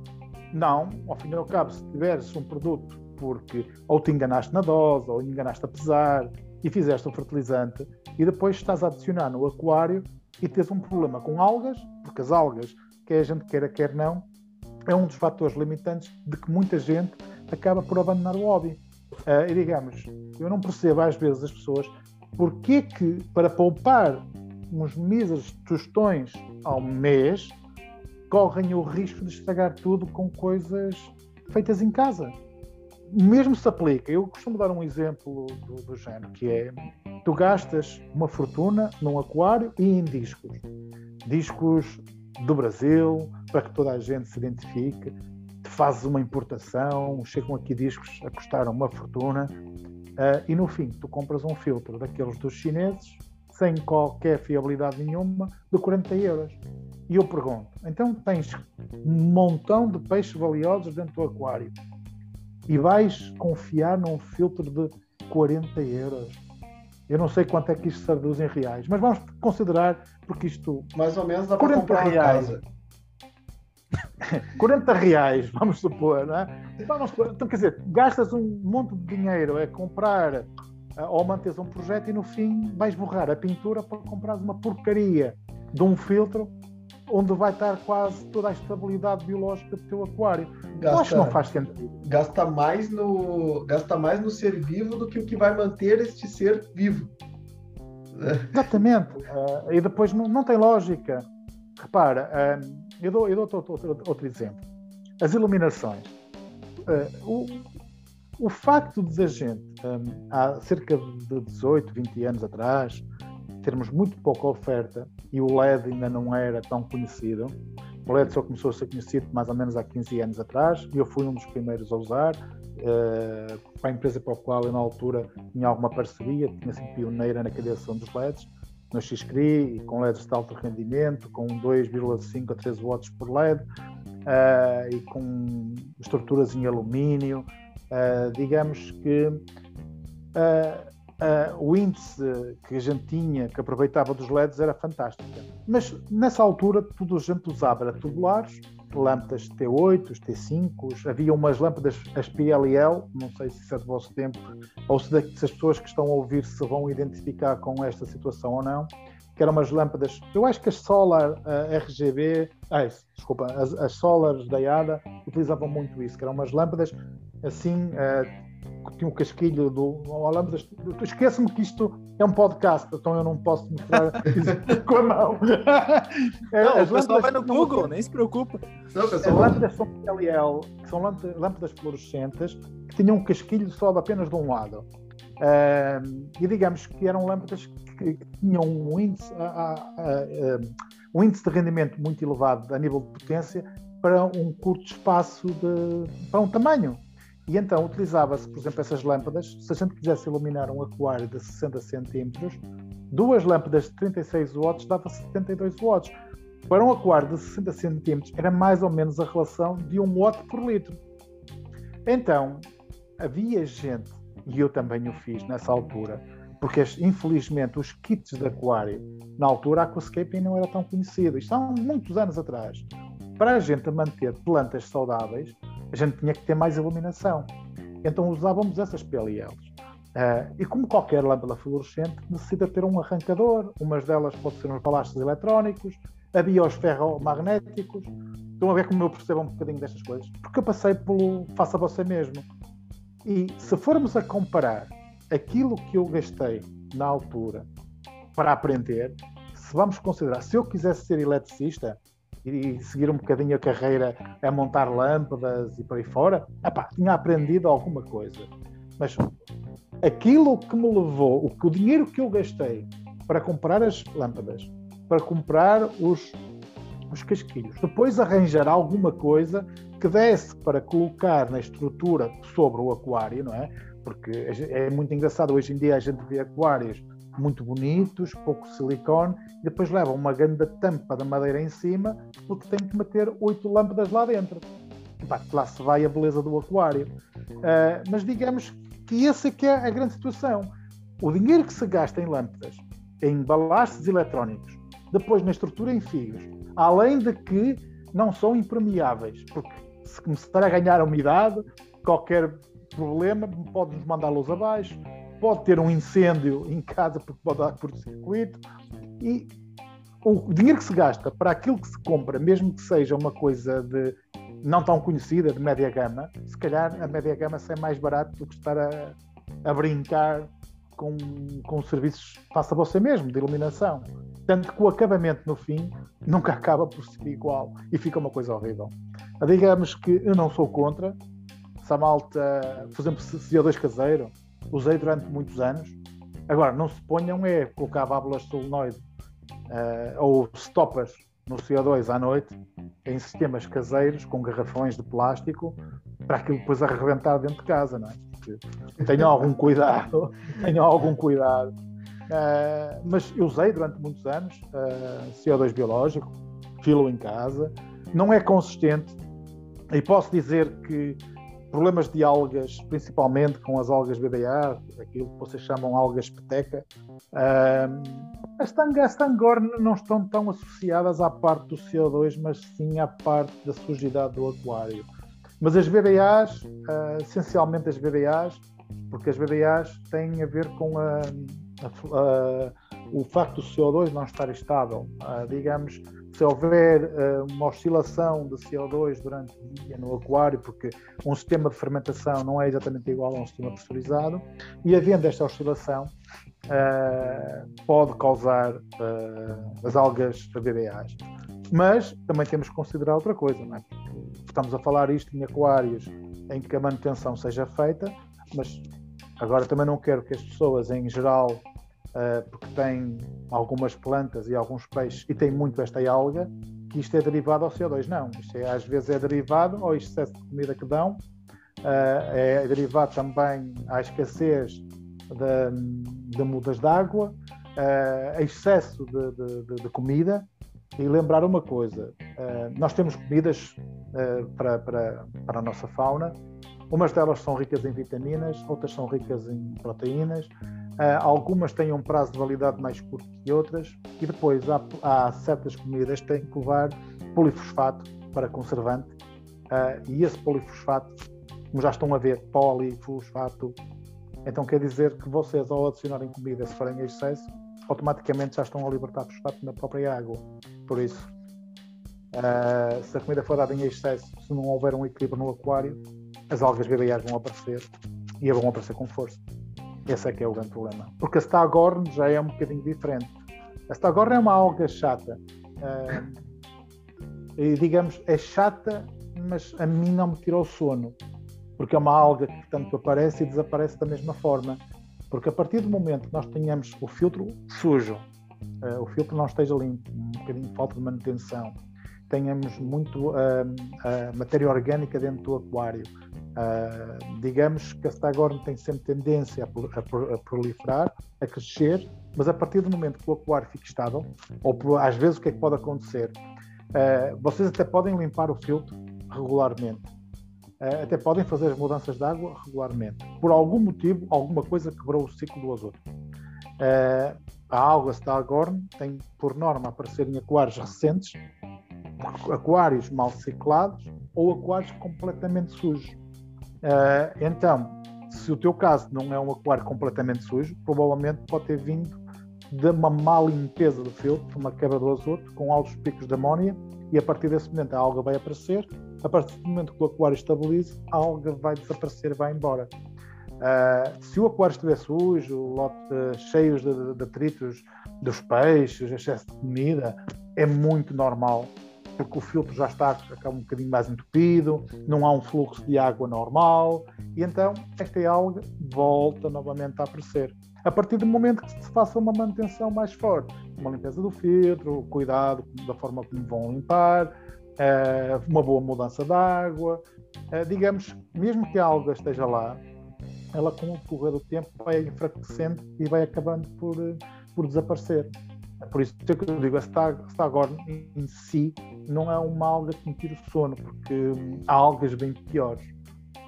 Não, ao fim e ao cabo, se tiveres um produto porque ou te enganaste na dose, ou enganaste a pesar, e fizeste o fertilizante, e depois estás a adicionar no aquário e tens um problema com algas, porque as algas, quer a gente queira, quer não, é um dos fatores limitantes de que muita gente acaba por abandonar o hobby. Uh, e digamos, eu não percebo às vezes as pessoas porque que, para poupar uns míseros tostões ao mês, correm o risco de estragar tudo com coisas feitas em casa. Mesmo se aplica, eu costumo dar um exemplo do, do género, que é tu gastas uma fortuna num aquário e em discos. Discos do Brasil, para que toda a gente se identifique, te fazes uma importação, chegam aqui discos a custar uma fortuna, uh, e no fim tu compras um filtro daqueles dos chineses, sem qualquer fiabilidade nenhuma, de 40 euros. E eu pergunto, então tens um montão de peixes valiosos dentro do aquário e vais confiar num filtro de 40 euros? Eu não sei quanto é que isto se traduz em reais, mas vamos considerar, porque isto. Mais ou menos dá para comprar reais. Casa. 40 reais, vamos supor, não é? Vamos, então, quer dizer, gastas um monte de dinheiro a comprar ou manteres um projeto e no fim vais borrar a pintura para comprar uma porcaria de um filtro onde vai estar quase toda a estabilidade biológica do teu aquário. Gasta, Eu acho que não faz sentido. Gasta mais, no, gasta mais no ser vivo do que o que vai manter este ser vivo. Exatamente. Uh, e depois não, não tem lógica. Repara, uh, eu dou, eu dou outro, outro, outro exemplo. As iluminações. Uh, o, o facto de a gente, um, há cerca de 18, 20 anos atrás, termos muito pouca oferta e o LED ainda não era tão conhecido. O LED só começou a ser conhecido mais ou menos há 15 anos atrás e eu fui um dos primeiros a usar. Uh, para a empresa para a qual eu na altura tinha alguma parceria, tinha sido pioneira na criação dos LEDs, no XCRI, com LEDs de alto rendimento, com 2,5 a 3 watts por LED uh, e com estruturas em alumínio. Uh, digamos que uh, o índice que a gente tinha, que aproveitava dos LEDs, era fantástico. Mas nessa altura, tudo a gente usava era tubulares, lâmpadas T8, T5, havia umas lâmpadas, as PLL, não sei se isso é do vosso tempo, ou se, se as pessoas que estão a ouvir se vão identificar com esta situação ou não, que eram umas lâmpadas, eu acho que as Solar uh, RGB, ah, desculpa, as, as Solars da IADA utilizavam muito isso, que eram umas lâmpadas assim, uh, tinha um casquilho do Alhambra. Esqueço-me que isto é um podcast, então eu não posso mostrar com a mão. Não, As o pessoal vai no Google, nem se preocupa. Não, As lâmpadas são PLL, que são lâmpadas fluorescentes, que tinham um casquilho só de apenas de um lado. Uh, e digamos que eram lâmpadas que, que tinham um índice, a, a, a, um índice de rendimento muito elevado a nível de potência para um curto espaço de, para um tamanho. E então utilizava-se, por exemplo, essas lâmpadas, se a gente quisesse iluminar um aquário de 60 centímetros, duas lâmpadas de 36 watts dava 72 watts. Para um aquário de 60 centímetros era mais ou menos a relação de um watt por litro. Então, havia gente, e eu também o fiz nessa altura, porque infelizmente os kits de aquário, na altura a Aquascaping não era tão conhecido, isto há muitos anos atrás. Para a gente manter plantas saudáveis, a gente tinha que ter mais iluminação. Então usávamos essas PLLs. Uh, ah, e como qualquer lâmpada fluorescente, necessita ter um arrancador, umas delas podem ser uns balastros eletrónicos, havia os ferromagnéticos. Estão a ver como eu percebo um bocadinho destas coisas? Porque eu passei pelo faça você mesmo. E se formos a comparar aquilo que eu gastei na altura para aprender, se vamos considerar, se eu quisesse ser eletricista e seguir um bocadinho a carreira a montar lâmpadas e por aí fora, epá, tinha aprendido alguma coisa. Mas aquilo que me levou, o, o dinheiro que eu gastei para comprar as lâmpadas, para comprar os, os casquilhos, depois arranjar alguma coisa que desse para colocar na estrutura sobre o aquário, não é? Porque é muito engraçado, hoje em dia a gente vê aquários muito bonitos, pouco silicone, e depois levam uma grande tampa de madeira em cima, porque tem que meter oito lâmpadas lá dentro. E, pá, lá se vai a beleza do aquário. Uh, mas digamos que essa é que é a grande situação. O dinheiro que se gasta em lâmpadas, em balastros eletrónicos, depois na estrutura em fios, além de que não são impermeáveis, porque se começar a ganhar umidade, qualquer problema pode-nos mandar luz abaixo, pode ter um incêndio em casa porque pode dar por circuito e o dinheiro que se gasta para aquilo que se compra, mesmo que seja uma coisa de não tão conhecida, de média gama, se calhar a média gama sai mais barato do que estar a, a brincar com, com serviços faça você mesmo, de iluminação. Tanto que o acabamento no fim nunca acaba por ser igual e fica uma coisa horrível. Digamos que eu não sou contra. Se a malta, por exemplo, CO2 caseiro, usei durante muitos anos. Agora, não se ponham é colocar válvulas solenoide uh, ou stoppers no CO2 à noite em sistemas caseiros com garrafões de plástico para aquilo depois arrebentar dentro de casa, não é? tenham algum cuidado, tenham algum cuidado. Uh, mas eu usei durante muitos anos uh, eh, CO2 biológico, filo em casa, não é consistente e posso dizer que problemas de algas, principalmente com as algas BDA, aquilo que vocês chamam algas peteca, as, tang as não estão tão associadas à parte do CO2, mas sim à parte da sujidade do aquário. Mas as BBAs, uh, essencialmente as BBAs, porque as BBAs têm a ver com a, a, a, o facto do CO2 não estar estável. Uh, digamos, se houver uh, uma oscilação de CO2 durante o dia no aquário, porque um sistema de fermentação não é exatamente igual a um sistema pressurizado, e havendo esta oscilação, uh, pode causar uh, as algas BBAs. Mas também temos que considerar outra coisa, não é? Estamos a falar isto em aquários em que a manutenção seja feita, mas agora também não quero que as pessoas, em geral, uh, porque têm algumas plantas e alguns peixes e têm muito esta alga, que isto é derivado ao CO2. Não, isto é, às vezes é derivado ao excesso de comida que dão, uh, é derivado também à escassez de, de mudas de água, uh, excesso de, de, de, comida. E lembrar uma coisa: nós temos comidas para, para, para a nossa fauna, umas delas são ricas em vitaminas, outras são ricas em proteínas, algumas têm um prazo de validade mais curto que outras, e depois há, há certas comidas que têm que levar polifosfato para conservante, uh, e esse polifosfato, como já estão a ver, polifosfato então quer dizer que vocês, ao adicionarem comida, se forem em excesso, automaticamente já estão a libertar fosfato na própria água. Por isso, uh, se a comida for dada em excesso, se não houver um equilíbrio no aquário, as algas biliares vão aparecer e vão aparecer com força. Esse é que é o grande problema. Porque a Stagorn já é um bocadinho diferente. A Stagorn é uma alga chata. Uh, e digamos, é chata, mas a mim não me tira o sono porque é uma alga que tanto aparece e desaparece da mesma forma. Porque a partir do momento que nós tenhamos o filtro sujo, uh, o filtro não esteja limpo, um bocadinho de falta de manutenção, tenhamos muito uh, matéria orgânica dentro do aquário, digamos que a Stagorn tem sempre tendência a, proliferar, a crescer, mas a partir do momento que o aquário fica estável, ou por, às vezes o que é que pode acontecer? Uh, vocês até podem limpar o filtro regularmente. Uh, até podem fazer as mudanças de água regularmente. Por algum motivo, alguma coisa quebrou o ciclo do azoto. Uh, a alga Staghorn tem, por norma, aparecer em aquários recentes, aquários mal ciclados ou aquários completamente sujos. Então, se o teu caso não é um aquário completamente sujo, provavelmente pode ter vindo de uma má limpeza do filtro, uma quebra do azoto, com altos picos de amónia, e a partir desse momento a alga vai aparecer. A partir do momento que o aquário estabilize, a alga vai desaparecer, vai embora. Uh, se o aquário estiver sujo, lote, uh, cheios de, de, de detritos dos peixes, excesso de comida, é muito normal, porque o filtro já está, um bocadinho mais entupido, não há um fluxo de água normal, e então esta alga volta novamente a aparecer a partir do momento que se faça uma manutenção mais forte, uma limpeza do filtro, cuidado da forma como vão limpar, eh, uma boa mudança de água, eh, digamos, mesmo que a alga esteja lá, ela com o correr do tempo vai enfraquecendo e vai acabando por, por desaparecer. Por isso é que eu digo, a Stagorn em si não é uma alga que me tira o sono, porque há algas bem piores.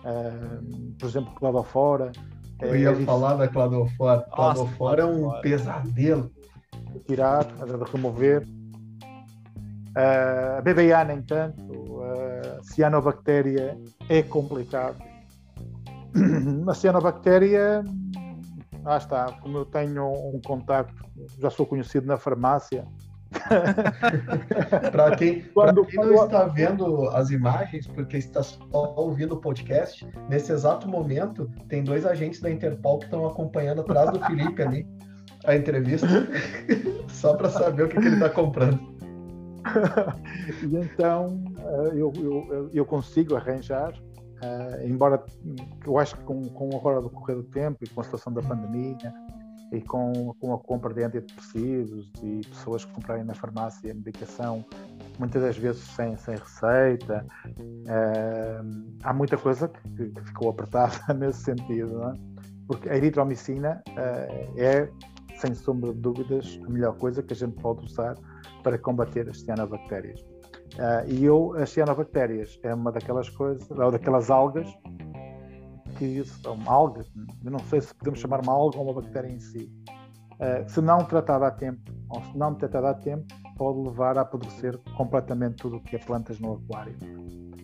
Uh, por exemplo, que lá fora, eu ia é, falar da cladofora. Cladofora é um pesadelo. Tirar, remover. Uh, a BBA, nem tanto. Uh, cianobactéria é complicado. A cianobactéria, lá está, como eu tenho um contacto, já sou conhecido na farmácia, para quem, quem não está vendo as imagens, porque está só ouvindo o podcast, nesse exato momento tem dois agentes da Interpol que estão acompanhando atrás do Felipe ali a entrevista, só para saber o que, que ele está comprando. e então eh, eu, eu, eu consigo arranjar, uh, embora eu acho que com, com agora do correr do tempo e com a situação da pandemia, e com, com a compra de antidepressivos e pessoas que comprarem na farmácia medicação, muitas das vezes sem, sem receita. Uh, há muita coisa que, que, ficou apertada nesse sentido, é? porque a eritromicina uh, é, sem sombra de dúvidas, a melhor coisa que a gente pode usar para combater as cianobactérias. Uh, e eu, as cianobactérias é uma daquelas coisas, ou daquelas algas que são algas, eu não sei se podemos chamar uma alga ou uma bactéria em si, uh, se não tratada a tempo, ou se não tratada a tempo, pode levar a apodrecer completamente tudo o que é plantas no aquário.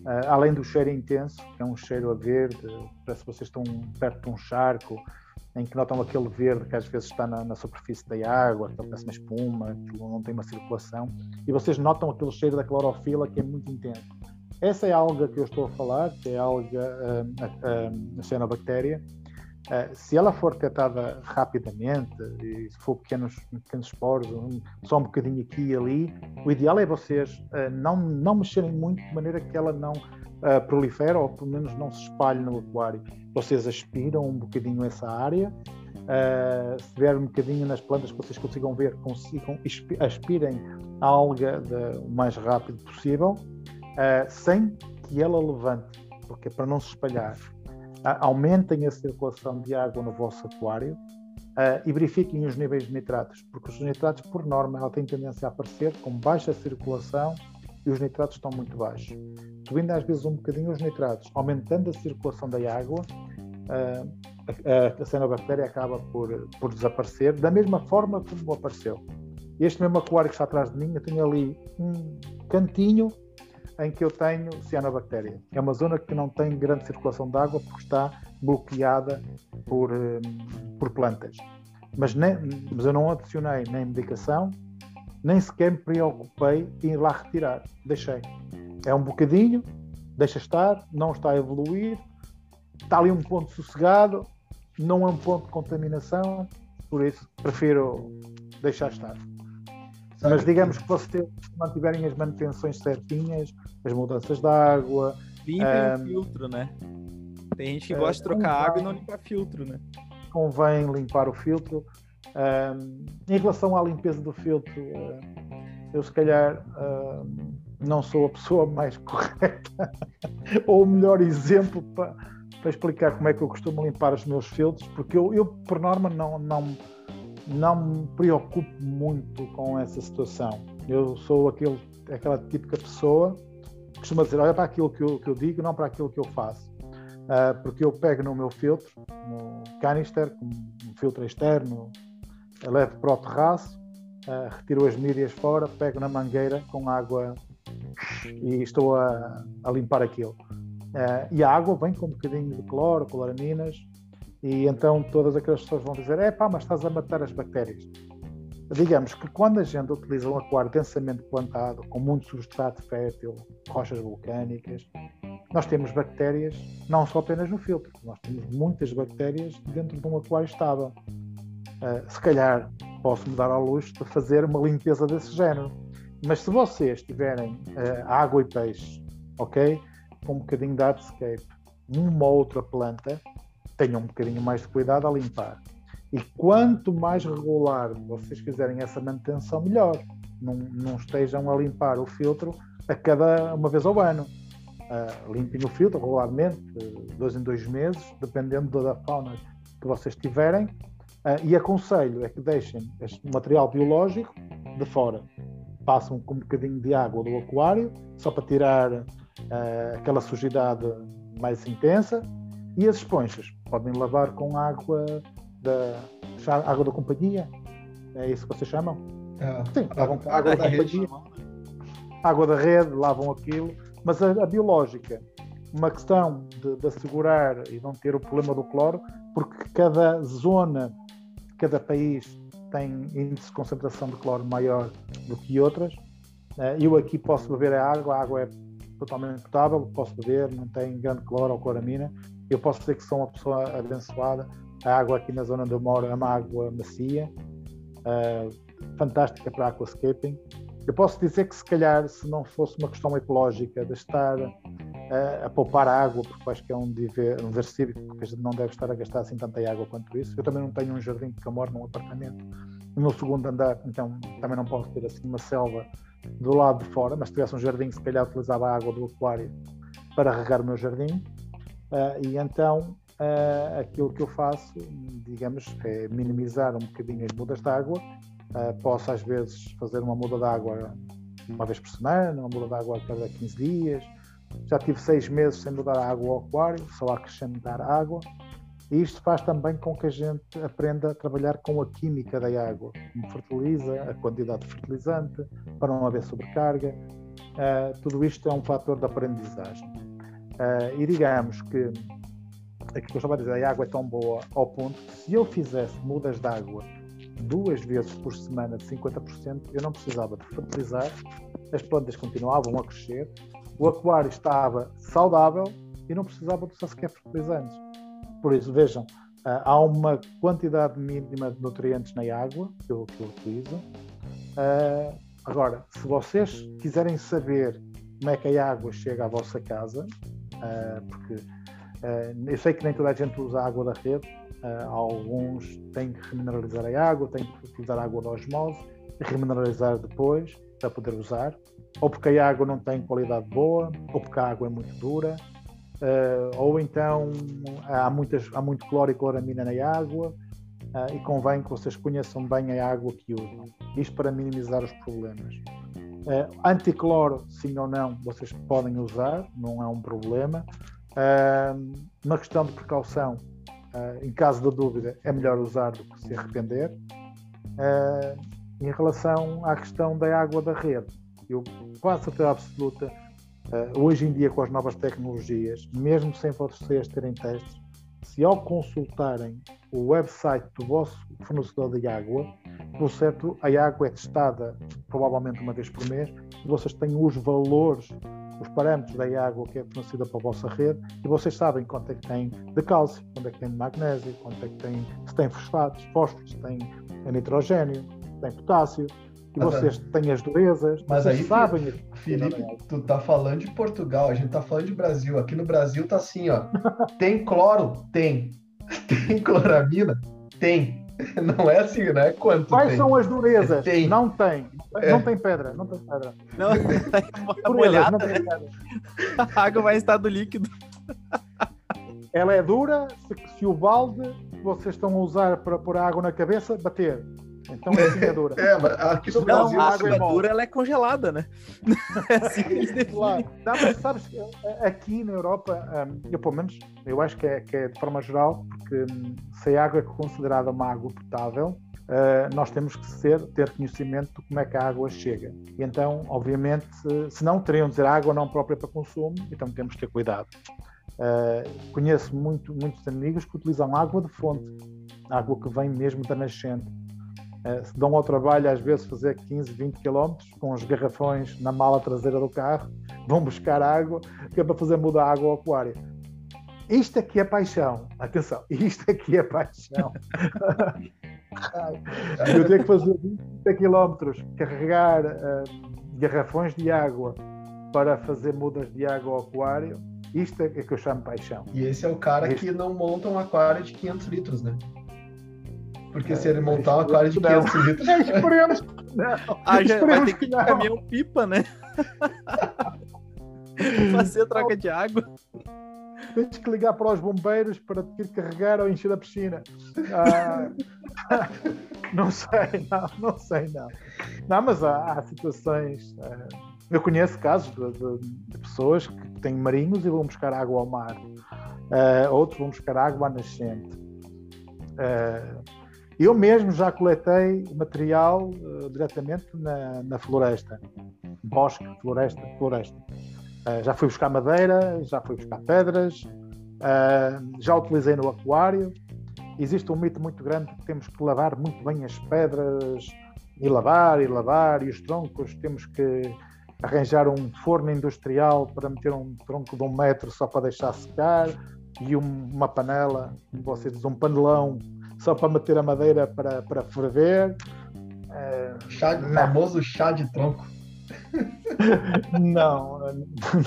Uh, além do cheiro intenso, que é um cheiro a verde, parece que vocês estão perto de um charco, em que notam aquele verde que às vezes está na, na superfície da água, que parece uma espuma, que não tem uma circulação, e vocês notam aquele cheiro da clorofila que é muito intenso. Essa é a alga que eu estou a falar, que é a alga, a, a cianobactéria. Uh, se ela for detectada rapidamente, e se for pequenos, pequenos esporos, um, só um bocadinho aqui e ali, o ideal é vocês uh, não, não mexerem muito de maneira que ela não uh, prolifere ou pelo menos não se espalhe no aquário. Vocês aspiram um bocadinho essa área, se tiver um bocadinho nas plantas que vocês consigam ver, consigam aspirem a alga de, o mais rápido possível uh, sem que ela levante, porque é para não se espalhar. Uh, aumentem a circulação de água no vosso aquário uh, e verifiquem os níveis de nitratos, porque os nitratos, por norma, ela tem tendência a aparecer com baixa circulação e os nitratos estão muito baixos. Subindo às vezes um bocadinho os nitratos, aumentando a circulação da água, a, a cianobactéria acaba por, por desaparecer da mesma forma como apareceu. Este mesmo aquário que está atrás de mim, eu tenho ali um cantinho em que eu tenho cianobactéria. É uma zona que não tem grande circulação de água porque está bloqueada por, hum, por plantas. Mas, nem, mas eu não adicionei nem medicação, nem sequer me preocupei em ir lá retirar. Deixei. É um bocadinho, deixa estar, não está a evoluir, está ali um ponto sossegado, não é um ponto de contaminação, por isso prefiro deixar estar. Mas digamos que vocês mantiverem as manutenções certinhas, as mudanças de água. Limpem um, o filtro, né? Tem gente que gosta de trocar convém, água e não limpar filtro, né? Convém limpar o filtro. Em relação à limpeza do filtro, uh, eu se calhar não sou a pessoa mais correta ou o melhor exemplo para, para explicar como é que eu costumo limpar os meus filtros, porque eu, eu por norma, não, não, não me preocupo muito com essa situação. Eu sou aquele aquela típica pessoa que costuma dizer: olha para aquilo que eu, que eu digo, não para aquilo que eu faço. Uh, porque eu pego no meu filtro, no canister, um filtro externo, levo para o terraço, uh, retiro as mídias fora, pego na mangueira com água e estou a, a limpar aquilo. Uh, e a água vem com um bocadinho de cloro, coloraminas, e então todas aquelas pessoas vão dizer: é pá, mas estás a matar as bactérias. Digamos que quando a gente utiliza um aquário densamente plantado, com muito substrato fértil, rochas vulcânicas, nós temos bactérias não só apenas no filtro, nós temos muitas bactérias dentro de um aquário estável. Uh, se calhar posso me dar ao luxo de fazer uma limpeza desse género. Mas se vocês tiverem uh, água e peixe, ok? Com um bocadinho de hardscape, uma ou outra planta, tenham um bocadinho mais de cuidado a limpar. E quanto mais regular vocês fizerem essa manutenção, melhor. Não, não estejam a limpar o filtro a cada uma vez ao ano. Uh, limpem o filtro regularmente, dois em dois meses, dependendo da fauna que vocês tiverem. Uh, e aconselho é que deixem este material biológico de fora. Passam com um bocadinho de água do aquário, só para tirar uh, aquela sujidade mais intensa. E as esponjas podem lavar com água da água da companhia. É isso que vocês chamam? É, Sim, lavam com água, da, da companhia. Água da rede, lavam aquilo. Mas a, a biológica, uma questão de, de, assegurar e não ter o problema do cloro, porque cada zona, cada país tem índice de concentração de cloro maior do que outras. Eh, eu aqui posso beber a água, a água é totalmente potável, posso beber, não tem grande cloro ou cloramina. Eu posso dizer que sou uma pessoa abençoada a água aqui na zona onde eu moro é uma água macia, uh, fantástica para aquascaping. Eu posso dizer que se calhar, se não fosse uma questão ecológica de estar uh, a poupar a água, porque acho que é um dever, um dever cívico, porque a gente não deve estar a gastar assim tanta água quanto isso. Eu também não tenho um jardim, porque eu moro num apartamento no segundo andar, então também não posso ter assim uma selva do lado de fora, mas se tivesse um jardim, se calhar utilizava a água do aquário para regar o meu jardim. Uh, e então uh, aquilo que eu faço, digamos, é minimizar um bocadinho as mudas de água. Uh, posso às vezes fazer uma muda de água uma vez por semana, uma muda de água a cada 15 dias. Já tive seis meses sem mudar a água ao aquário, só acrescentar água. E isto faz também com que a gente aprenda a trabalhar com a química da água, como fertiliza, a quantidade de fertilizante, para não haver sobrecarga. Uh, tudo isto é um fator de aprendizagem. Uh, e digamos que aquilo que eu estava a dizer, a água é tão boa ao ponto que se eu fizesse mudas de água duas vezes por semana de 50%, eu não precisava de fertilizar, as plantas continuavam a crescer, o aquário estava saudável e não precisava de sequer fertilizantes. Por isso, vejam, ah, há uma quantidade mínima de nutrientes na água que eu, que eu utilizo. Ah, agora, se vocês quiserem saber como é que a água chega à vossa casa, ah, porque Uh, eu sei que nem toda a gente usa a água da rede, uh, alguns têm que remineralizar a água, têm que utilizar a água da osmose remineralizar depois para poder usar, ou porque a água não tem qualidade boa, ou porque a água é muito dura, uh, ou então há, muitas, há muito cloro e cloramina na água, e convém que vocês conheçam bem a água que usam. Isto para minimizar os problemas. anticloro, sim ou não, vocês podem usar, não é um problema. Uh, uma questão de precaução, uh, em caso de dúvida, é melhor usar do que se arrepender. Uh, em relação à questão da água da rede, eu quase certeza absoluta, ah, hoje em dia com as novas tecnologias, mesmo sem vocês terem testes, se ao consultarem o website do vosso fornecedor de água, por certo, a água é testada provavelmente uma vez por mês e vocês têm os valores os parâmetros da água que é fornecida para a vossa rede e vocês sabem quanto é que tem de cálcio, quanto é que tem de magnésio, quanto é que tem, se tem fosfatos, fósforos, se tem nitrogênio, se tem potássio, e mas vocês têm as durezas, mas aí, sabem. Felipe, tu tá falando de Portugal, a gente tá falando de Brasil. Aqui no Brasil tá assim, ó. Tem cloro? Tem. Tem cloramina? Tem. Não é assim, né? Quanto Quais tem? são as durezas? Tem. Não tem. É. Não tem pedra, não tem pedra. Não, tá molhada, não tem né? pedra. A água vai em estado líquido. Ela é dura, se, se o balde que vocês estão a usar para pôr a água na cabeça, bater. Então é assim é aqui no Não, Brasil. a água é mole. dura ela é congelada, né? É assim que eles Claro. definem. Não, mas sabes, que, aqui na Europa, hum, eu pelo menos, eu acho que é, que é de forma geral, porque hum, se a água é considerada uma água potável, eh, nós temos que ser, ter conhecimento de como é que a água chega. E então, obviamente, se- não teriam de dizer água não própria para consumo, então temos que ter cuidado. Eh, conheço muito, muitos amigos que utilizam água de fonte, água que vem mesmo da nascente. Eh, se dão ao trabalho, às vezes, fazer 15, 20 quilómetros com os garrafões na mala traseira do carro, vão buscar água, que é para fazer mudar a água ao aquário. Isto aqui é paixão. Atenção, isto aqui é paixão. Eu tenho que fazer 20 quilómetros, carregar eh, garrafões de água para fazer mudas de água ao aquário. Isto é que eu chamo paixão. E esse é o cara Esse- que não monta um aquário de 500 litros, né? Porque É, se ele montar um esperemos aquário de que não. 500 litros. Esperemos que não. Ah, já vai Esperemos ter que que ir de não. caminhão pipa, né? Fazer troca de água. Tens que ligar para os bombeiros para te ir carregar ou encher a piscina. Ah, não sei, não, não sei, não. Não, mas há, há situações. ah, eu conheço casos de, de- de pessoas que têm marinhos e vão buscar água ao mar. Ah, outros vão buscar água à nascente. Ah, eu mesmo já coletei material ah, diretamente na, na floresta. Bosque, floresta, floresta. Uh, já fui buscar madeira, já fui buscar pedras, uh, já utilizei no aquário. Existe um mito muito grande que temos que lavar muito bem as pedras e lavar e lavar, e os troncos temos que arranjar um forno industrial para meter um tronco de um metro só para deixar secar e um- uma panela, como vocês dizem, um panelão só para meter a madeira para, para ferver. Uh, Chá, Não. famoso chá de tronco. não,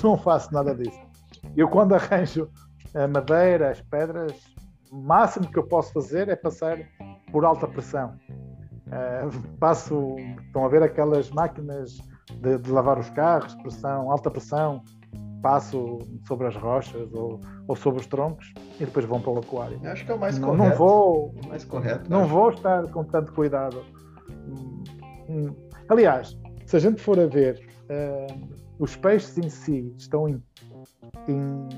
não faço nada disso. Eu quando arranjo a madeira, as pedras, o máximo que eu posso fazer é passar por alta pressão. Eh, passo, estão a ver aquelas máquinas de, de lavar os carros, pressão, alta pressão, passo sobre as rochas ou, ou sobre os troncos e depois vão para o aquário. Eu acho que é o mais Não, correto. não vou, mais correto. não acho. vou estar com tanto cuidado. Aliás, se a gente for a ver, eh, os peixes em si estão em, em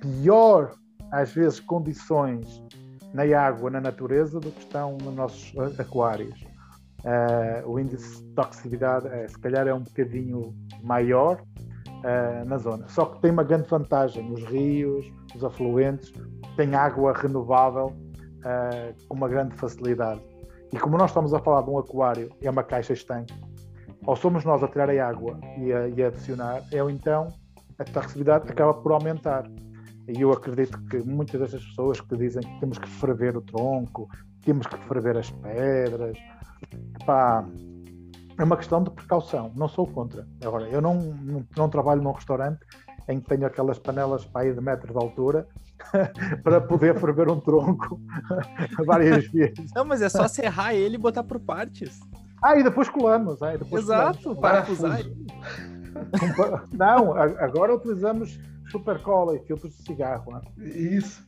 pior, às vezes, condições na água, na natureza, do que estão nos nossos aquários. Eh, o índice de toxicidade, eh, se calhar, é um bocadinho maior eh, na zona. Só que tem uma grande vantagem: os rios, os afluentes, têm água renovável eh, com uma grande facilidade. E como nós estamos a falar de um aquário, é uma caixa estanque, ou somos nós a tirar a água e a, e adicionar, ou então a toxicidade acaba por aumentar. E eu acredito que muitas destas pessoas que dizem que temos que ferver o tronco, temos que ferver as pedras, pá, é uma questão de precaução, não sou contra. Agora, eu não, não, não trabalho num restaurante em que tenho aquelas panelas para aí de metros de altura para poder ferver um tronco várias vezes. Não, mas é só serrar ele e botar por partes. Ah, e depois colamos. Ah, e depois Exato, parafusar ele. colamos. Não, a- agora utilizamos super cola e filtros de cigarro. né? Isso.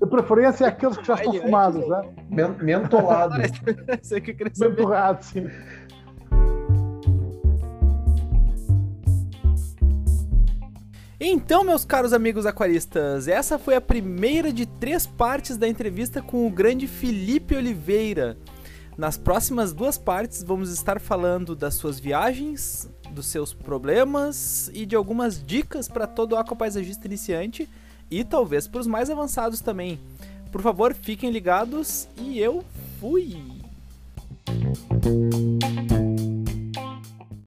De preferência aqueles que já estão Olha, fumados, né? Men- Mentolado. Isso que eu queria saber. Mentorrado, sim. Então, meus caros amigos aquaristas, essa foi a primeira de três partes da entrevista com o grande Felipe Oliveira. Nas próximas duas partes, vamos estar falando das suas viagens, dos seus problemas e de algumas dicas para todo aquapaisagista iniciante e talvez para os mais avançados também. Por favor, fiquem ligados e eu fui!